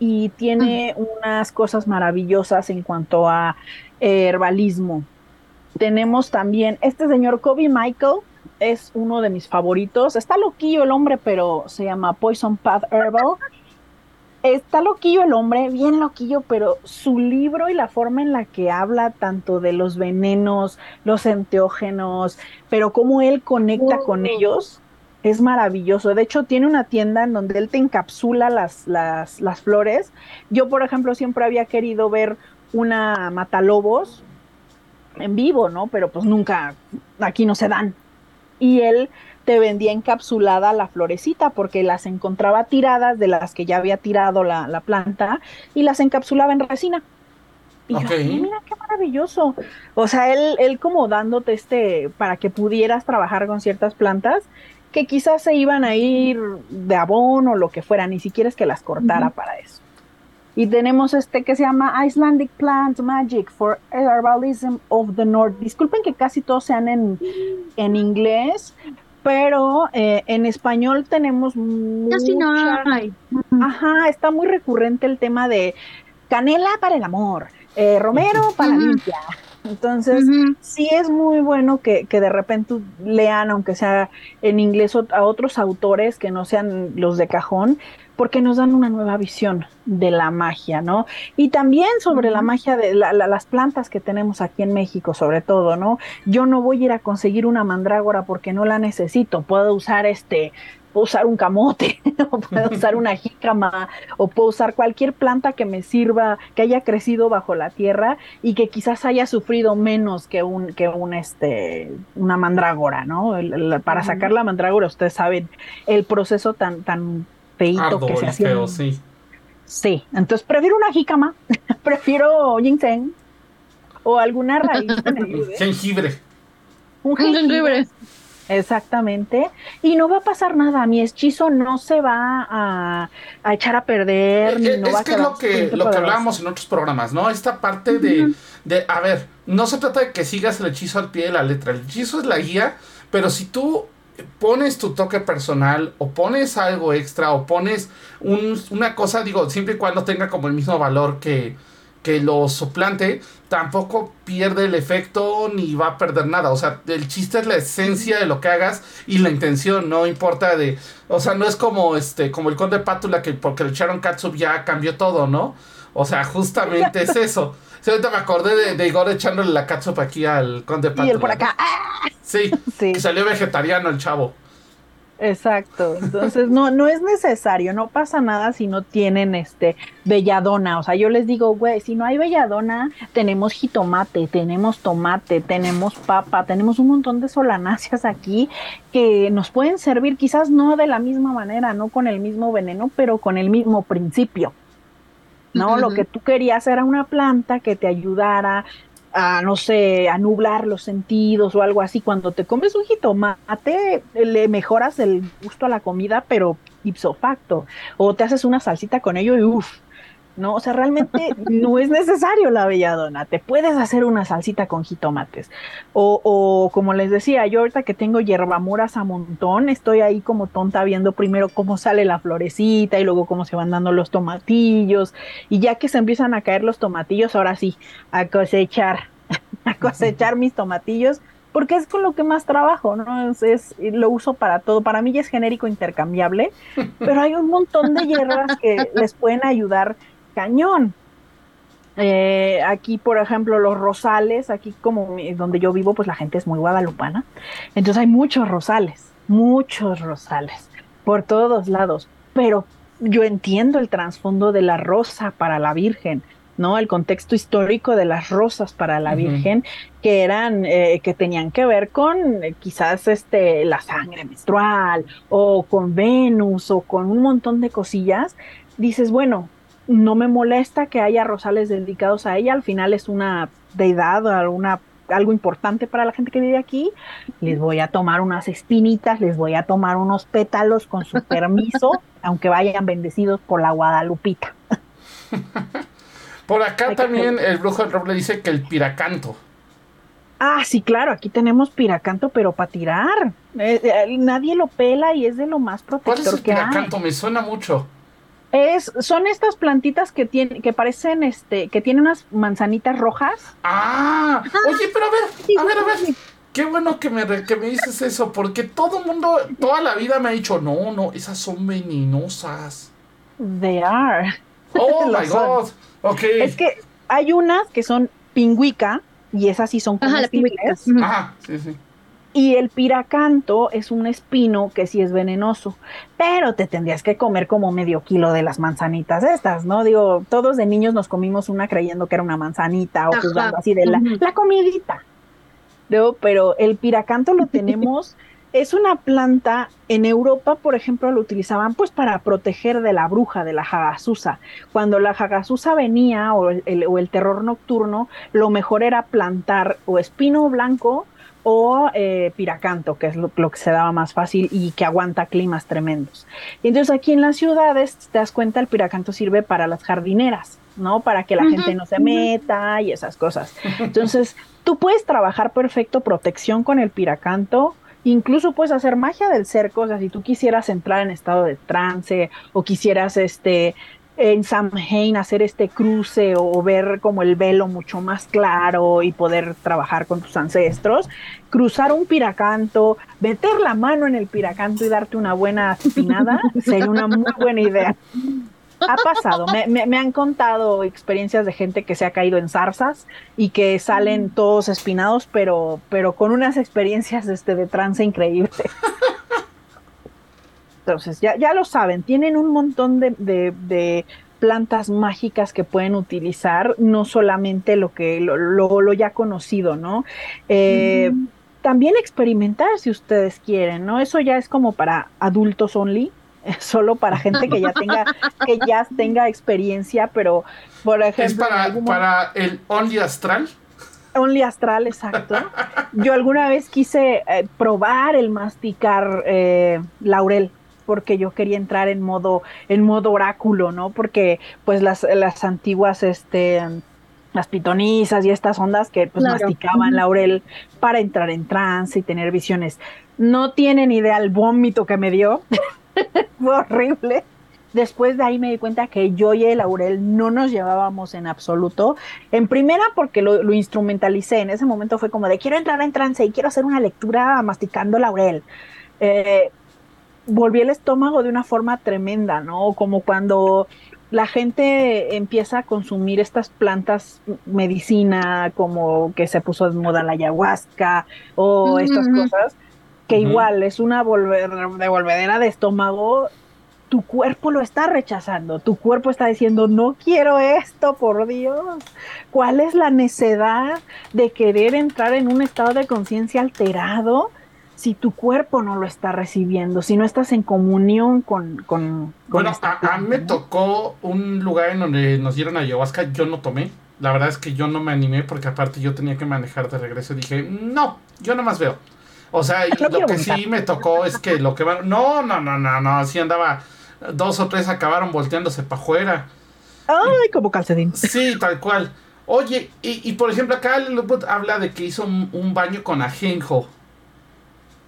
y tiene unas cosas maravillosas en cuanto a eh, herbalismo. Tenemos también este señor Kobe Michael, es uno de mis favoritos. Está loquillo el hombre, pero se llama Poison Path Herbal está loquillo el hombre, bien loquillo, pero su libro y la forma en la que habla tanto de los venenos, los enteógenos, pero cómo él conecta con ellos, es maravilloso. De hecho, tiene una tienda en donde él te encapsula las, las, las flores. Yo, por ejemplo, siempre había querido ver una matalobos en vivo, ¿no? Pero pues nunca, aquí no se dan. Y él te vendía encapsulada la florecita porque las encontraba tiradas de las que ya había tirado la, planta y las encapsulaba en resina. Y yo, mira qué maravilloso. O sea, él, él como dándote este, para que pudieras trabajar con ciertas plantas que quizás se iban a ir de abono o lo que fuera, ni siquiera es que las cortara para eso. Y tenemos este que se llama Icelandic Plant Magic for Herbalism of the North. Disculpen que casi todos sean en, en inglés, pero eh, en español tenemos Casi no hay. Ajá, está muy recurrente el tema de canela para el amor, eh, romero para la limpia. Entonces, sí es muy bueno que, que, de repente lean, aunque sea en inglés, a otros autores que no sean los de cajón, porque nos dan una nueva visión de la magia, ¿no? Y también sobre la magia de las plantas que tenemos aquí en México, sobre todo, ¿no? Yo no voy a ir a conseguir una mandrágora porque no la necesito, puedo usar este, puedo usar un camote, o puedo usar una jícama, o puedo usar cualquier planta que me sirva, que haya crecido bajo la tierra y que quizás haya sufrido menos que un, que un este, una mandrágora, ¿no? para sacar la mandrágora, ustedes saben el proceso tan, tan que se hacía. sí. Sí, entonces prefiero una jícama, prefiero ginseng o alguna raíz. jengibre. Un jengibre. Exactamente. Y no va a pasar nada. Mi hechizo no se va a, echar a perder. Eh, no es que es lo que, lo que hablábamos en otros programas, ¿no? Esta parte de, de, a ver, no se trata de que sigas el hechizo al pie de la letra. El hechizo es la guía, pero si tú pones tu toque personal o pones algo extra o pones una cosa, digo, siempre y cuando tenga como el mismo valor que, que lo suplante, tampoco pierde el efecto ni va a perder nada. O sea, el chiste es la esencia de lo que hagas y la intención, no importa de. O sea, no es como este, como el conde Pátula que porque le echaron Katsup ya cambió todo, ¿no? O sea, justamente es eso. Ahorita me acordé de, Igor echándole la catsup aquí al conde Pátula. Y él por acá. ¡ah! Sí, sí. salió vegetariano el chavo. Exacto. Entonces, no, no es necesario, no pasa nada si no tienen este belladona. O sea, yo les digo, güey, si no hay belladona, tenemos jitomate, tenemos tomate, tenemos papa, tenemos un montón de solanáceas aquí que nos pueden servir, quizás no de la misma manera, no con el mismo veneno, pero con el mismo principio. ¿no? Lo que tú querías era una planta que te ayudara a, no sé, a nublar los sentidos o algo así. Cuando te comes un jitomate, le mejoras el gusto a la comida, pero ipso facto. O te haces una salsita con ello y uff, ¿no? O sea, realmente no es necesario la belladona, te puedes hacer una salsita con jitomates. O, o como les decía, yo ahorita que tengo hierbamoras a montón, estoy ahí como tonta viendo primero cómo sale la florecita y luego cómo se van dando los tomatillos. Y ya que se empiezan a caer los tomatillos, ahora sí, a cosechar, a cosechar mis tomatillos. Porque es con lo que más trabajo, ¿no? Es, es, lo uso para todo. Para mí ya es genérico intercambiable, pero hay un montón de hierbas que les pueden ayudar cañón. Eh, aquí, por ejemplo, los rosales, aquí como donde yo vivo, pues la gente es muy guadalupana. Entonces hay muchos rosales, muchos rosales, por todos lados. Pero yo entiendo el trasfondo de la rosa para la Virgen, ¿no? El contexto histórico de las rosas para la Virgen, que eran, eh, que tenían que ver con eh, quizás este, la sangre menstrual, o con Venus, o con un montón de cosillas. Dices, bueno, no me molesta que haya rosales dedicados a ella, al final es una deidad, una, algo importante para la gente que vive aquí. Les voy a tomar unas espinitas, les voy a tomar unos pétalos con su permiso, aunque vayan bendecidos por la Guadalupita. por acá también el brujo del roble dice que el piracanto. Ah, sí, claro, aquí tenemos piracanto, pero para tirar. Eh, eh, nadie lo pela y es de lo más protector ¿Cuál es el piracanto? Me suena mucho. Es, son estas plantitas que tienen, que parecen, este, que tienen unas manzanitas rojas. Ah, oye, pero a ver, a ver, a ver. Qué bueno que me, que me dices eso, porque todo el mundo, toda la vida me ha dicho, no, no, esas son venenosas. They are. Oh my god. Ok. Es que hay unas que son pingüica y esas sí son Ajá, comestibles. Ajá, sí, sí. Y el piracanto es un espino que sí es venenoso, pero te tendrías que comer como medio kilo de las manzanitas estas, ¿no? Digo, todos de niños nos comimos una creyendo que era una manzanita o jugando así de la, la comidita. ¿no? Pero el piracanto lo tenemos, es una planta, en Europa, por ejemplo, lo utilizaban pues para proteger de la bruja, de la jagasusa. Cuando la jagasusa venía o el, o el terror nocturno, lo mejor era plantar o espino blanco o eh, piracanto, que es lo, lo, que se daba más fácil y que aguanta climas tremendos. Y entonces aquí en las ciudades, te das cuenta, el piracanto sirve para las jardineras, ¿no? Para que la uh -huh, gente no se meta y esas cosas. Entonces, tú puedes trabajar perfecto protección con el piracanto, incluso puedes hacer magia del cerco, o sea, si tú quisieras entrar en estado de trance o quisieras este en Samhain hacer este cruce o ver como el velo mucho más claro y poder trabajar con tus ancestros, cruzar un piracanto, meter la mano en el piracanto y darte una buena espinada sería una muy buena idea. Ha pasado, me, me, me, han contado experiencias de gente que se ha caído en zarzas y que salen todos espinados, pero, pero con unas experiencias este, de trance increíbles. Entonces, ya, ya lo saben, tienen un montón de, de, de, plantas mágicas que pueden utilizar, no solamente lo que lo, lo, lo ya conocido, ¿no? Eh. También experimentar si ustedes quieren, ¿no? Eso ya es como para adultos only, solo para gente que ya tenga, que ya tenga experiencia, pero por ejemplo. ¿Es para, para el only astral? Only astral, exacto. Yo alguna vez quise eh, probar el masticar eh, laurel porque yo quería entrar en modo, en modo oráculo, ¿no? Porque pues las, las antiguas, este, las pitonisas y estas ondas que pues claro. masticaban laurel para entrar en trance y tener visiones. No tienen idea el vómito que me dio. Fue horrible. Después de ahí me di cuenta que yo y el laurel no nos llevábamos en absoluto. En primera, porque lo, lo, instrumentalicé. En ese momento fue como de quiero entrar en trance y quiero hacer una lectura masticando laurel. Eh, volví el estómago de una forma tremenda, ¿no? Como cuando la gente empieza a consumir estas plantas medicina, como que se puso de moda la ayahuasca o uh -huh. estas cosas, que uh -huh. igual es una volver, devolvedera de estómago. Tu cuerpo lo está rechazando, tu cuerpo está diciendo, no quiero esto, por Dios. ¿Cuál es la necedad de querer entrar en un estado de conciencia alterado? Si tu cuerpo no lo está recibiendo, si no estás en comunión con... con, con bueno, a, a, mí me tocó un lugar en donde nos dieron ayahuasca, yo no tomé, la verdad es que yo no me animé porque aparte yo tenía que manejar de regreso. Dije, no, yo no más veo. O sea, lo que sí me tocó es que lo que van... No, no, no, no, no, así andaba... Dos o tres acabaron volteándose para afuera. Ay, como calcedín. Sí, tal cual. Oye, y, y por ejemplo, acá Luput habla de que hizo un, baño con ajenjo.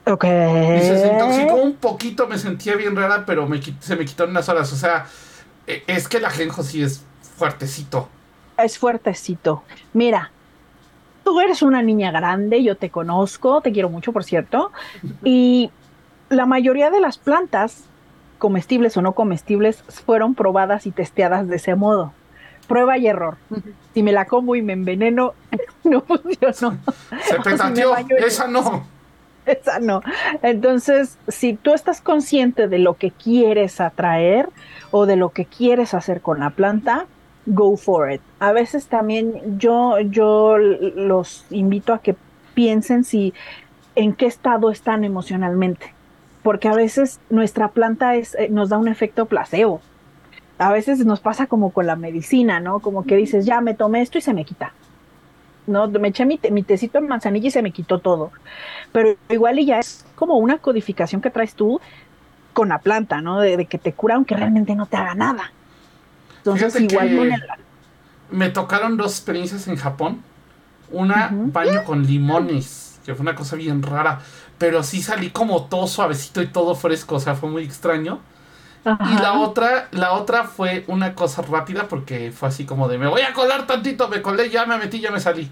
Ok. Y se intoxicó un poquito, me sentía bien rara, pero me, se me quitó en unas horas. O sea, e, es que el ajenjo sí es fuertecito. Es fuertecito. Mira, tú eres una niña grande, yo te conozco, te quiero mucho, por cierto, y la mayoría de las plantas, comestibles o no comestibles, fueron probadas y testeadas de ese modo. Prueba y error. Si me la como y me enveneno, no funcionó. Se petateó, esa no. Esa no. Entonces, si tú estás consciente de lo que quieres atraer o de lo que quieres hacer con la planta, go for it. A veces también yo, yo los invito a que piensen si en qué estado están emocionalmente, porque a veces nuestra planta es, eh, nos da un efecto placebo. A veces nos pasa como con la medicina, ¿no? Como que dices, ya me tomé esto y se me quita. ¿No? Me eché mi, mi, tecito en manzanilla y se me quitó todo. Pero igual y ya es como una codificación que traes tú con la planta, ¿no? De, de que te cura aunque realmente no te haga nada. Entonces, igual Me tocaron dos experiencias en Japón. Una, baño con limones, que fue una cosa bien rara. Pero sí salí como todo suavecito y todo fresco, o sea, fue muy extraño. Y la otra, la otra fue una cosa rápida porque fue así como de me voy a colar tantito, me colé, ya me metí, ya me salí.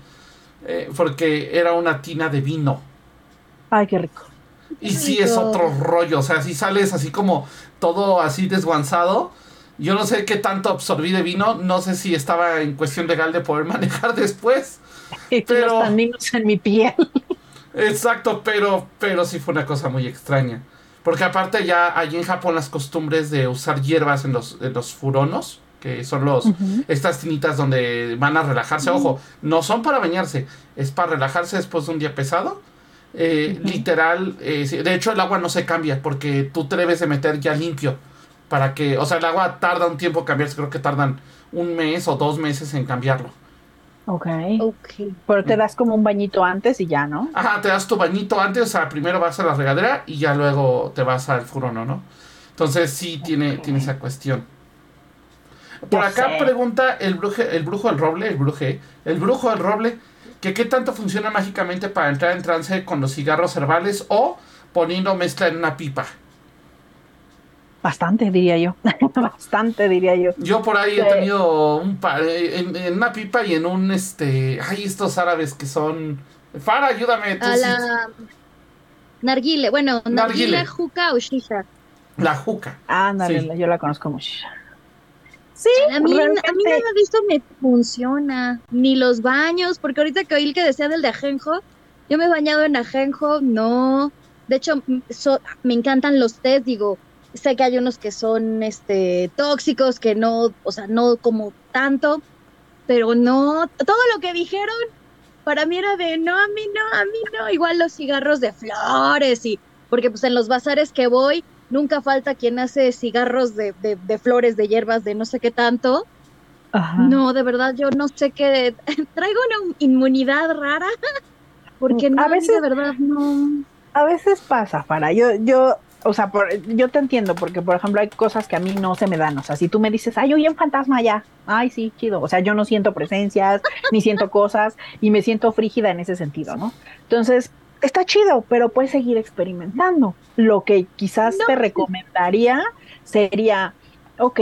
Eh, porque era una tina de vino. Ay, qué rico. Y sí es otro rollo, o sea, si sales así como todo así desguanzado yo no sé qué tanto absorbí de vino, no sé si estaba en cuestión legal de poder manejar después. pero los en mi piel. Exacto, pero, pero sí fue una cosa muy extraña. Porque aparte ya allí en Japón las costumbres de usar hierbas en los, en los furonos, que son los estas tinitas donde van a relajarse. Ojo, no son para bañarse, es para relajarse después de un día pesado. Eh, literal, eh, de hecho el agua no se cambia porque tú te debes de meter ya limpio para que, o sea, el agua tarda un tiempo en cambiarse, creo que tardan un mes o dos meses en cambiarlo. Ok. okay. Pero te das como un bañito antes y ya, ¿no? Ajá, te das tu bañito antes, o sea, primero vas a la regadera y ya luego te vas al furono, ¿no? Entonces sí tiene, tiene esa cuestión. Por acá pregunta el, bruje, el brujo del roble, el bruje, el brujo del roble, que qué tanto funciona mágicamente para entrar en trance con los cigarros herbales o poniendo mezcla en una pipa. Bastante, diría yo. Bastante, diría yo. Yo por ahí he tenido un par, eh, en, una pipa y en un, este, hay estos árabes que son... Fara, ayúdame. A la... Narguile, bueno, narguile, juca o shisha. La juca. Ah, narguile, yo la conozco como shisha. Sí, a mí, a mí nada de esto me funciona, ni los baños, porque ahorita que oí el que decía del de ajenjo, yo me he bañado en ajenjo, no. De hecho, me encantan los tés, digo, Sé que hay unos que son este tóxicos, que no, o sea, no como tanto, pero no, todo lo que dijeron para mí era de no, a mí no, a mí no, igual los cigarros de flores y porque pues en los bazares que voy nunca falta quien hace cigarros de, de, flores, de hierbas, de no sé qué tanto. No, de verdad, yo no sé qué, traigo una inmunidad rara, porque no, a veces, de verdad no. A veces pasa, para yo, yo o sea, yo te entiendo, porque por ejemplo hay cosas que a mí no se me dan. O sea, si tú me dices, ay, oye, un fantasma ya, ay, sí, chido. O sea, yo no siento presencias, ni siento cosas, y me siento frígida en ese sentido, ¿no? Entonces, está chido, pero puedes seguir experimentando. Lo que quizás te recomendaría sería, ok,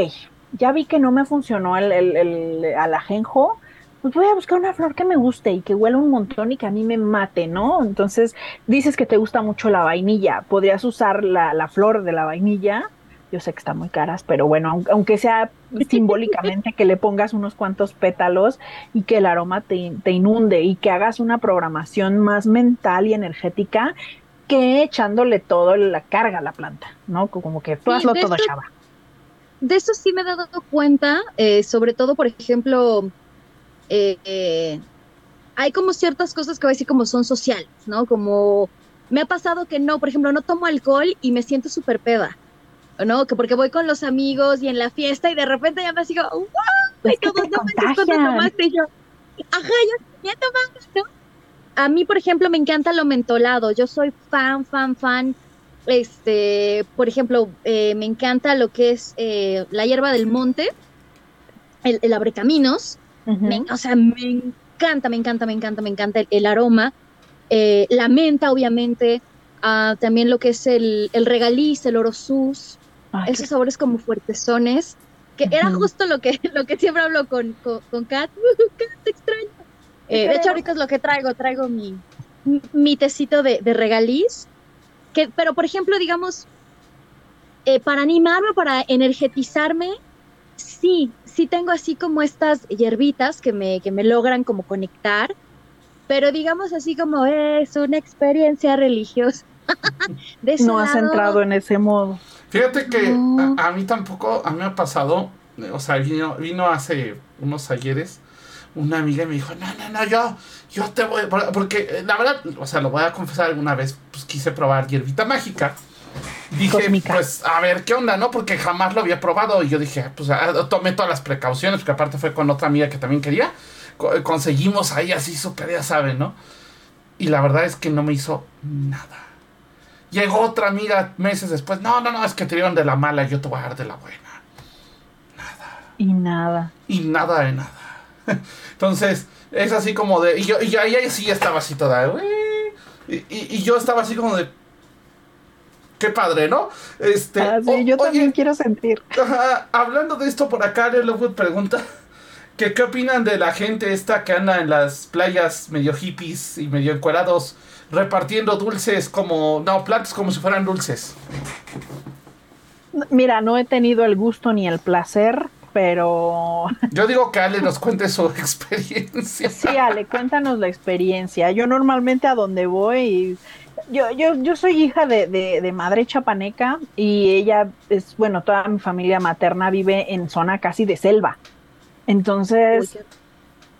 ya vi que no me funcionó el, el, el, al ajenjo, pues voy a buscar una flor que me guste y que huela un montón y que a mí me mate, ¿no? Entonces, dices que te gusta mucho la vainilla, podrías usar la, la flor de la vainilla. Yo sé que están muy caras, pero bueno, aunque sea simbólicamente que le pongas unos cuantos pétalos y que el aroma te, te inunde y que hagas una programación más mental y energética que echándole todo la carga a la planta, ¿no? Como que tú hazlo todo, chava. De eso sí me he dado cuenta, eh, sobre todo, por ejemplo, eh, hay como ciertas cosas que voy a decir como son sociales, ¿no? Como me ha pasado que no, por ejemplo, no tomo alcohol y me siento súper peda, ¿no? Que porque voy con los amigos y en la fiesta y de repente ya me sigo, ¡wow! Y todos no me tomaste yo. ajá, yo ya tomando, ¿no? A mí, por ejemplo, me encanta lo mentolado. Yo soy fan, fan, fan. Este, por ejemplo, eh, me encanta lo que es eh, la hierba del monte, el, el abrecaminos. Me- o sea, me encanta, me encanta, me encanta, me encanta el, el aroma. Eh, la menta, obviamente. ah, también lo que es el, el regaliz, el orosús. Ay, esos sabores como fuertezones. Que era Ujú. justo lo que, lo que siempre hablo con, con, con Kat. Kat, te extraño. Eh, de hecho, ahorita es lo que traigo. Traigo mi, mi tecito de, de regaliz. Que, pero, por ejemplo, digamos, eh, para animarme, para energetizarme, sí, sí tengo así como estas hierbitas que me, que me logran como conectar. Pero digamos así como es una experiencia religiosa. De no has lado, entrado en ese modo. Fíjate que No. a, a mí tampoco, a mí me ha pasado, eh, o sea, vino, vino hace unos ayeres una amiga y me dijo, no, no, no, yo, yo te voy, por- porque eh, la verdad, o sea, lo voy a confesar alguna vez, pues quise probar hierbita mágica. Dije, pues, a ver, ¿qué onda, no? Porque jamás lo había probado y yo dije, pues, ah, tomé todas las precauciones, porque aparte fue con otra amiga que también quería. Co- conseguimos ahí así súper, ya saben, ¿no? Y la verdad es que no me hizo nada. Llegó otra amiga meses después. No, no, no, es que te dieron de la mala, yo te voy a dar de la buena. Y nada. Y nada de nada. Entonces, es así como de. Y yo, y ahí sí estaba así toda. Y- y yo estaba así como de. Qué padre, ¿no? Este. Ah, sí, o- yo oye, también quiero sentir. Ajá, hablando de esto por acá, Lelowood pregunta que qué opinan de la gente esta que anda en las playas medio hippies y medio encuerados repartiendo dulces como, no, plantas como si fueran dulces. Mira, no he tenido el gusto ni el placer, pero Yo digo que Ale nos cuente su experiencia. sí, Ale, cuéntanos la experiencia. Yo normalmente a donde voy, yo, yo, yo soy hija de, de, de madre chapaneca y ella es, bueno, toda mi familia materna vive en zona casi de selva. Entonces,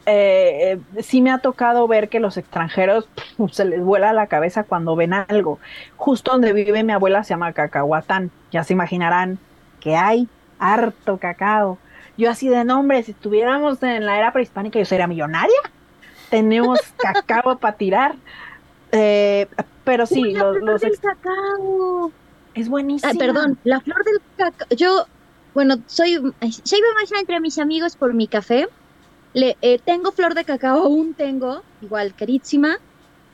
eh, eh, sí me ha tocado ver que los extranjeros se les vuela la cabeza cuando ven algo. Justo donde vive mi abuela se llama Cacahuatán. Ya se imaginarán que hay harto cacao. Yo así de nombre, si estuviéramos en la era prehispánica, yo sería millonaria. Tenemos cacao para tirar. Eh, pero sí, Uy, la los, flor los del ex- cacao. es buenísimo. Ah, perdón, la flor del cacao. Yo, bueno, soy, soy más entre mis amigos por mi café. Le, eh, tengo flor de cacao, aún tengo, igual carísima.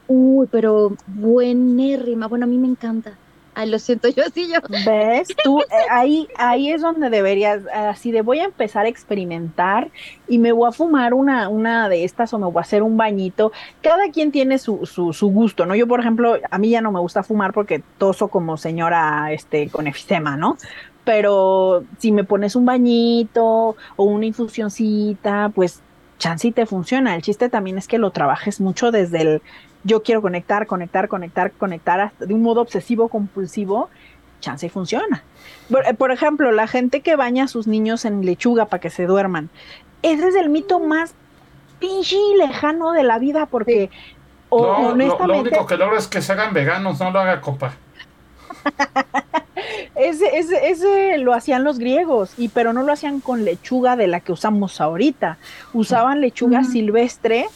Uy, pero buenérrima. Bueno, a mí me encanta. Ay, lo siento, yo sí, yo. ¿Ves? Tú, eh, ahí, ahí es donde deberías, así de voy a empezar a experimentar y me voy a fumar una, una de estas o me voy a hacer un bañito. Cada quien tiene su, su, su gusto, ¿no? Yo, por ejemplo, a mí ya no me gusta fumar porque toso como señora este, con efisema, ¿no? Pero si me pones un bañito o una infusioncita, pues chance y te funciona. El chiste también es que lo trabajes mucho desde el yo quiero conectar, conectar, conectar, conectar hasta de un modo obsesivo compulsivo, chance y funciona. Por, eh, por ejemplo, la gente que baña a sus niños en lechuga para que se duerman. Ese es el mito más pinche lejano de la vida porque o- No, lo, lo honestamente único que logro es que se hagan veganos, no lo haga compa. ese, ese, ese lo hacían los griegos, y pero no lo hacían con lechuga de la que usamos ahorita. Usaban lechuga silvestre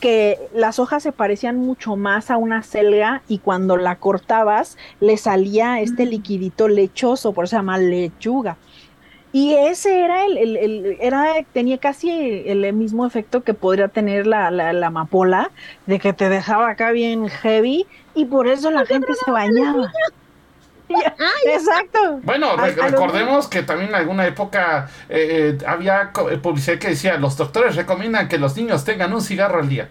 que las hojas se parecían mucho más a una selga y cuando la cortabas le salía este Mm. liquidito lechoso, por eso se llama lechuga. Y ese era el, el- el- era, tenía casi el mismo efecto que podría tener la, la, la amapola, de que te dejaba acá bien heavy, y por eso la gente se bañaba. Exacto. Bueno, re- a recordemos que también en alguna época eh, eh, había eh, publicidad que decía, los doctores recomiendan que los niños tengan un cigarro al día.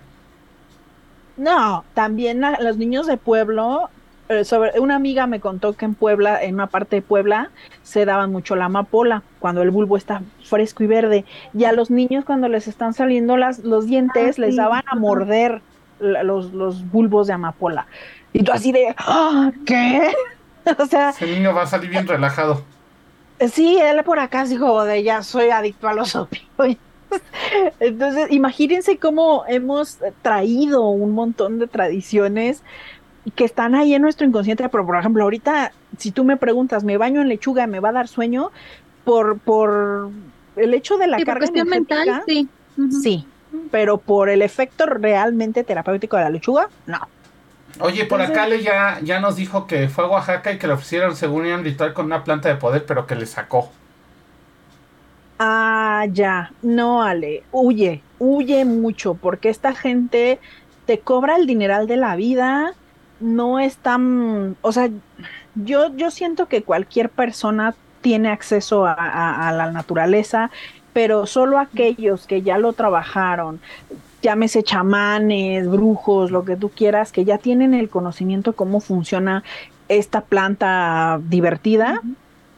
No, también a los niños de pueblo, eh, sobre, una amiga me contó que en Puebla, en una parte de Puebla, se daban mucho la amapola cuando el bulbo está fresco y verde. Y a los niños cuando les están saliendo las, los dientes, Ah, les sí. daban a morder la- los, los bulbos de amapola. Y tú así de, "Ah, ¿qué? o sea, Ese niño va a salir bien relajado. Sí, él por acá dijo de ya soy adicto a los opioides. Entonces, imagínense cómo hemos traído un montón de tradiciones que están ahí en nuestro inconsciente, pero por ejemplo, ahorita, si tú me preguntas, ¿me baño en lechuga? ¿Me va a dar sueño? Por, por el hecho de la Sí, por carga cuestión mental, energética, sí. Sí, pero por el efecto realmente terapéutico de la lechuga, no. Oye, por acá le ya, ya nos dijo que fue a Oaxaca y que le ofrecieron, según un ritual, con una planta de poder, pero que le sacó. Ah, ya. No, Ale. Huye, huye mucho, porque esta gente te cobra el dineral de la vida. No es tan. O sea, yo, yo siento que cualquier persona tiene acceso a la naturaleza, pero solo aquellos que ya lo trabajaron, llámese chamanes, brujos, lo que tú quieras, que ya tienen el conocimiento de cómo funciona esta planta divertida,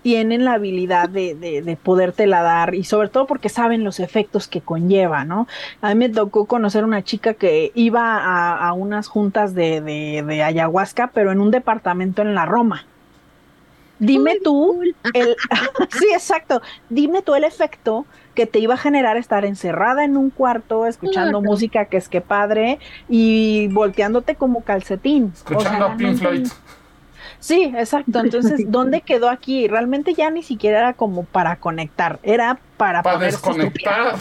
tienen la habilidad de, de, de podértela dar y sobre todo porque saben los efectos que conlleva, ¿no? A mí me tocó conocer una chica que iba a, a unas juntas de, de, ayahuasca, pero en un departamento en la Roma. Dime tú, el, sí, exacto, dime tú el efecto que te iba a generar estar encerrada en un cuarto, escuchando música que es que padre y volteándote como calcetín. Escuchando a Pink Floyd. Sí, exacto. Entonces, ¿dónde quedó aquí? Realmente ya ni siquiera era como para conectar, era para, para desconectar.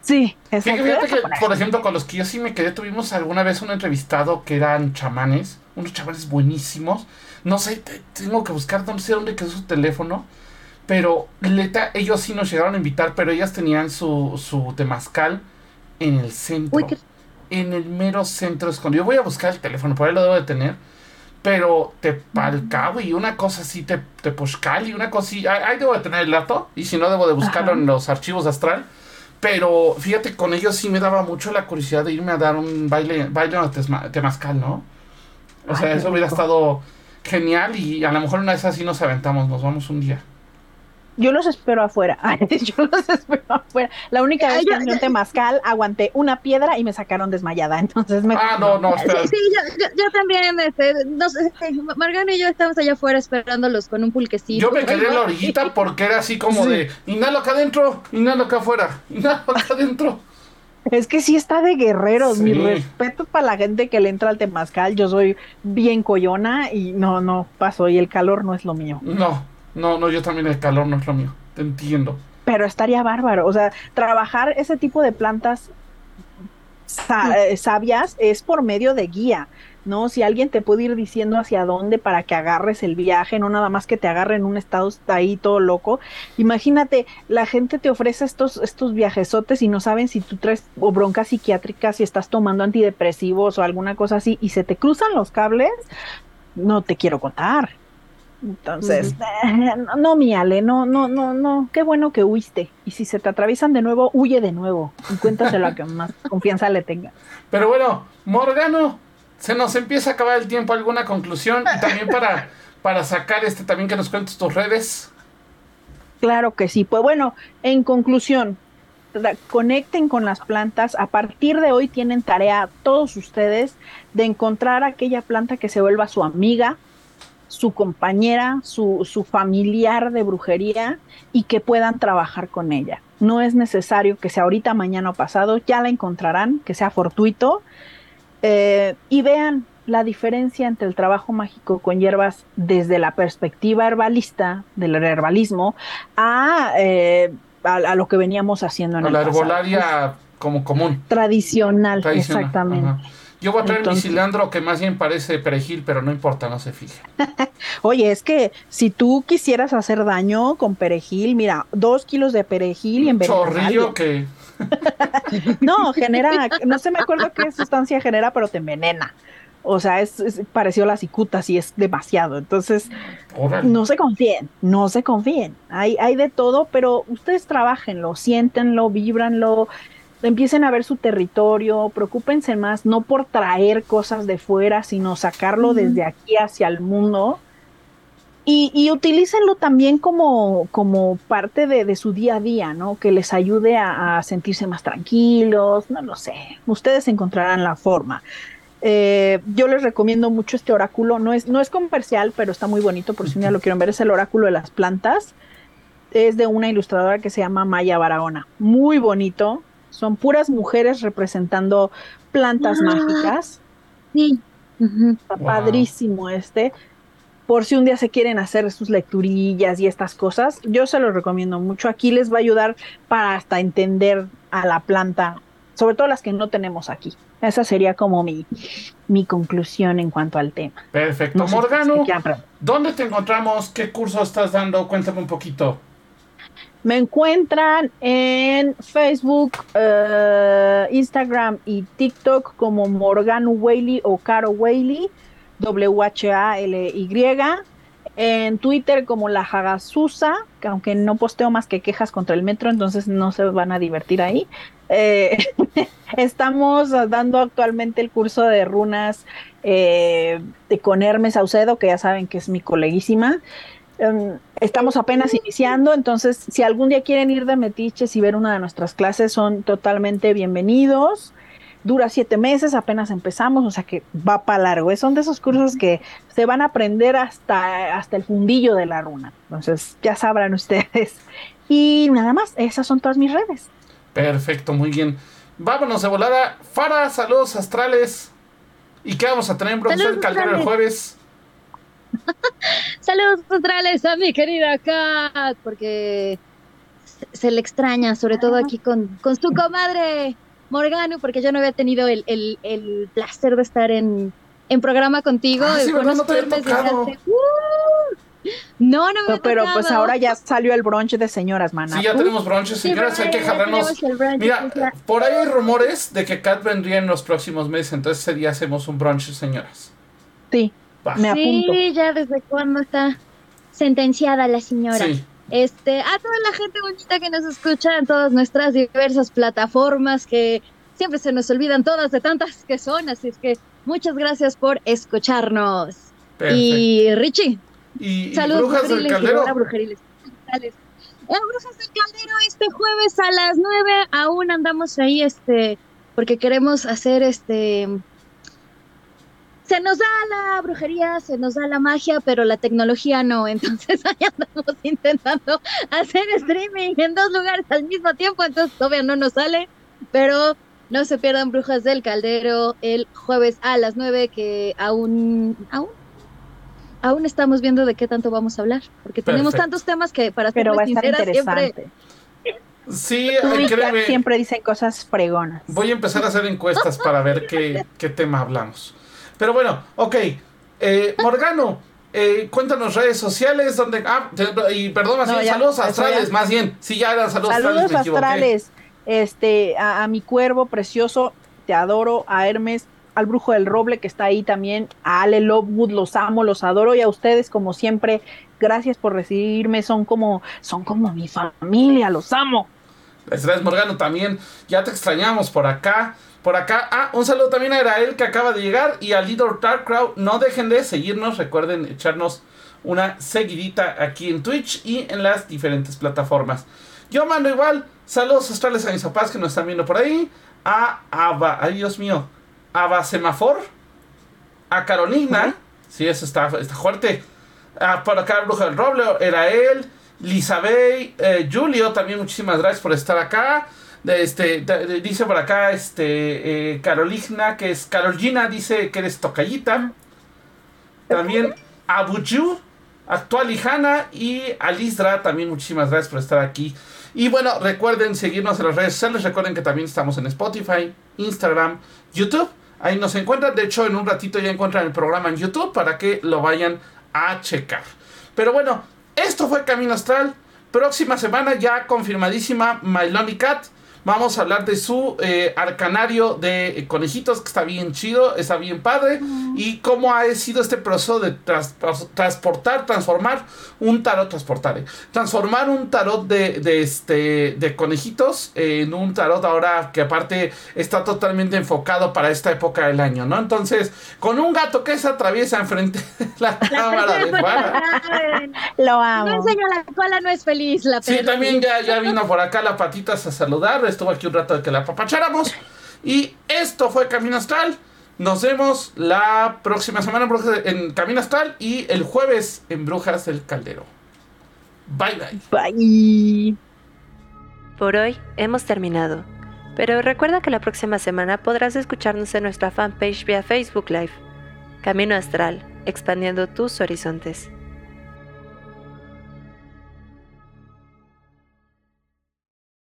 Sí, exacto. Fíjate que, por ejemplo, con los que yo sí me quedé, tuvimos alguna vez un entrevistado que eran chamanes, unos chamanes buenísimos. No sé, tengo que buscar, no sé dónde quedó su teléfono pero ellos sí nos llegaron a invitar, pero ellas tenían su, su temazcal en el centro. En el mero centro escondido. Voy a buscar el teléfono, por ahí lo debo de tener. Pero te palcabo y una cosa así, te, te y una cosilla. Ahí debo de tener el dato. Y si no, debo de buscarlo en los archivos astral. Pero fíjate, con ellos sí me daba mucho la curiosidad de irme a dar un baile, baile temazcal, ¿no? O sea, eso hubiera estado genial y a lo mejor una vez así nos aventamos, nos vamos un día. Yo los espero afuera. yo los espero afuera. La única vez que en un temazcal aguanté una piedra y me sacaron desmayada. Entonces me. Ah, no, no, espera. Sí, yo, también. Este, no este, Margano y yo estábamos allá afuera esperándolos con un pulquecito. Yo me quedé en la orillita porque era así como de inhalo acá adentro, inhalo acá afuera, inhalo acá adentro. Es que sí está de guerreros. Mi respeto para la gente que le entra al temazcal. Yo soy bien coyona y no, no paso. Y el calor no es lo mío. No. No, no, yo también el calor no es lo mío. Te entiendo. Pero estaría bárbaro. O sea, trabajar ese tipo de plantas eh, sabias es por medio de guía. ¿no? Si alguien te puede ir diciendo hacia dónde para que agarres el viaje, no nada más que te agarre en un estado ahí todo loco. Imagínate, la gente te ofrece estos, estos viajesotes y no saben si tú traes o broncas psiquiátricas, si estás tomando antidepresivos o alguna cosa así, y se te cruzan los cables, no te quiero contar. Entonces, eh, no, mi Ale, no, no, no, no, qué bueno que huiste. Y si se te atraviesan de nuevo, huye de nuevo y cuéntaselo a que más confianza le tenga. Pero bueno, Morgano, se nos empieza a acabar el tiempo. ¿Alguna conclusión? Y también para, para sacar este, también que nos cuentes tus redes. Claro que sí. Pues bueno, en conclusión, conecten con las plantas. A partir de hoy tienen tarea todos ustedes de encontrar aquella planta que se vuelva su amiga, su compañera, su, su, familiar de brujería y que puedan trabajar con ella. No es necesario que sea ahorita, mañana o pasado, ya la encontrarán, que sea fortuito eh, y vean la diferencia entre el trabajo mágico con hierbas desde la perspectiva herbalista, del herbalismo, a, eh, a, lo que veníamos haciendo en a la herbolaria como común. Tradicional, exactamente. Yo voy a traer mi cilantro que más bien parece perejil, pero no importa, no se fije. Oye, es que si tú quisieras hacer daño con perejil, mira, dos kilos de perejil y en Chorrillo que. no, genera, no sé me acuerdo qué sustancia genera, pero te envenena. O sea, es, pareció la cicuta, si es demasiado. Entonces, no se confíen, no se confíen. Hay, hay de todo, pero ustedes trabajenlo, siéntenlo, vibranlo, empiecen a ver su territorio, preocúpense más no por traer cosas de fuera, sino sacarlo desde aquí hacia el mundo. Y, y utilícenlo también como, como parte de, su día a día, ¿no? Que les ayude a, sentirse más tranquilos, no lo sé. Ustedes encontrarán la forma. Eh, yo les recomiendo mucho este oráculo. No es, no es comercial, pero está muy bonito. Por si un día lo quieren ver, es el oráculo de las plantas. Es de una ilustradora que se llama Maya Barahona. Muy bonito. Son puras mujeres representando plantas ah. mágicas. Sí. Padrísimo este. Por si un día se quieren hacer sus lecturillas y estas cosas, yo se los recomiendo mucho. Aquí les va a ayudar para hasta entender a la planta sobre todo las que no tenemos aquí. Esa sería como mi, mi conclusión en cuanto al tema. Perfecto. No sé Morgano, si. ¿dónde te encontramos? ¿Qué curso estás dando? Cuéntame un poquito. Me encuentran en Facebook, eh, Instagram y TikTok como Morgano Whaley o Caro Whaley, W-H-A-L-Y. En Twitter como La Hagasusa, que aunque no posteo más que quejas contra el metro, entonces no se van a divertir ahí. Eh, estamos dando actualmente el curso de runas eh, con Hermes Saucedo, que ya saben que es mi coleguísima. Um, estamos apenas iniciando, entonces si algún día quieren ir de metiches y ver una de nuestras clases, son totalmente bienvenidos. Dura siete meses, apenas empezamos, o sea que va para largo. Son de esos cursos que se van a aprender hasta, hasta el fundillo de la runa. Entonces ya sabrán ustedes. Y nada más, esas son todas mis redes. Perfecto, muy bien. Vámonos de volada. Fara, saludos astrales. ¿Y qué vamos a tener en profesor Caldero el jueves? Saludos astrales a mi querida Kat, porque se- le extraña, sobre todo aquí con, con su comadre Morgano, porque yo no había tenido el, el- el placer de estar en, en programa contigo. Ah, sí, No te tocado. hace- ¡Uh! No, no me No, pero pues ahora ya salió el brunch de señoras, mana. Sí, ya tenemos bronches, Sí, señoras. Hay que jalarnos. brunch, Mira, por ahí hay rumores de que Kat vendría en los próximos meses, entonces ese día hacemos un brunch, señoras. Sí, Va. me apunto. Sí, ya desde cuándo está sentenciada la señora. Sí. Este, a toda la gente bonita que nos escucha en todas nuestras diversas plataformas que siempre se nos olvidan todas de tantas que son, así es que muchas gracias por escucharnos. Perfecto. Y Richie, Y, y saludos Brujas del y Caldero. brujeriles. Tales. En Brujas del Caldero este jueves a las 9 aún andamos ahí este porque queremos hacer este se nos da la brujería, se nos da la magia, pero la tecnología no, entonces ahí andamos intentando hacer streaming en dos lugares al mismo tiempo, entonces todavía no nos sale, pero no se pierdan Brujas del Caldero el jueves a las 9 que aún aún aún estamos viendo de qué tanto vamos a hablar, porque tenemos Perfecto. tantos temas que para ser Pero va a estar sincera siempre interesante. Sí, créeme. siempre dicen cosas fregonas. Voy a empezar a hacer encuestas para ver qué, qué tema hablamos. Pero bueno, ok. Eh, Morgano, eh, cuéntanos redes sociales donde... Ah, te- y perdón, más No, bien, ya, saludos astrales, ya. más bien. Sí, ya eran saludos, Saludos astrales, me astrales. Este, a, a mi cuervo precioso, te adoro, a Hermes, al brujo del roble que está ahí también, a Ale Lovewood, los amo, los adoro, y a ustedes, como siempre, gracias por recibirme, son como, son como mi familia, los amo. Gracias, Morgano, también. Ya te extrañamos por acá. Por acá. Ah, un saludo también a Erael que acaba de llegar. Y a Little Dark Crowd. No dejen de seguirnos. Recuerden echarnos una seguidita aquí en Twitch y en las diferentes plataformas. Yo mando igual. Saludos astrales a mis papás que nos están viendo por ahí. A Ava. Ay, Dios mío. Ava Semafor. A Carolina. Sí, eso está, está fuerte. Ah, por acá, Bruja del Roble, era él. Lisabey, eh, Julio, también muchísimas gracias por estar acá. Este, dice por acá, este, eh, Carolina, que es Carolina, dice que eres tocallita. También Abuju, actual Lijana y Alisdra, también muchísimas gracias por estar aquí. Y bueno, recuerden seguirnos en las redes sociales. Recuerden que también estamos en Spotify, Instagram, YouTube. Ahí nos encuentran. De hecho, en un ratito ya encuentran el programa en YouTube para que lo vayan a checar. Pero bueno, esto fue Camino Astral. Próxima semana ya confirmadísima Lonely Cat. Vamos a hablar de su eh, arcanario de eh, conejitos, que está bien chido, está bien padre. Y cómo ha sido este proceso de tras- tras- transportar, transformar un tarot, transportar, eh, transformar un tarot de, de, este, de conejitos en un tarot ahora que aparte está totalmente enfocado para esta época del año, ¿no? Entonces, con un gato que se atraviesa enfrente de la cámara de Juana. Lo No amo. enseña la cola, no es feliz la Sí, también ya, ya vino por acá la patitas a saludar. Estuvo aquí un rato de que la apapacháramos. Y esto fue Camino Astral. Nos vemos la próxima semana en, Brujas- en Camino Astral y el jueves en Brujas del Caldero. Bye bye. Bye. Por hoy hemos terminado, pero recuerda que la próxima semana podrás escucharnos en nuestra fanpage vía Facebook Live. Camino Astral, expandiendo tus horizontes.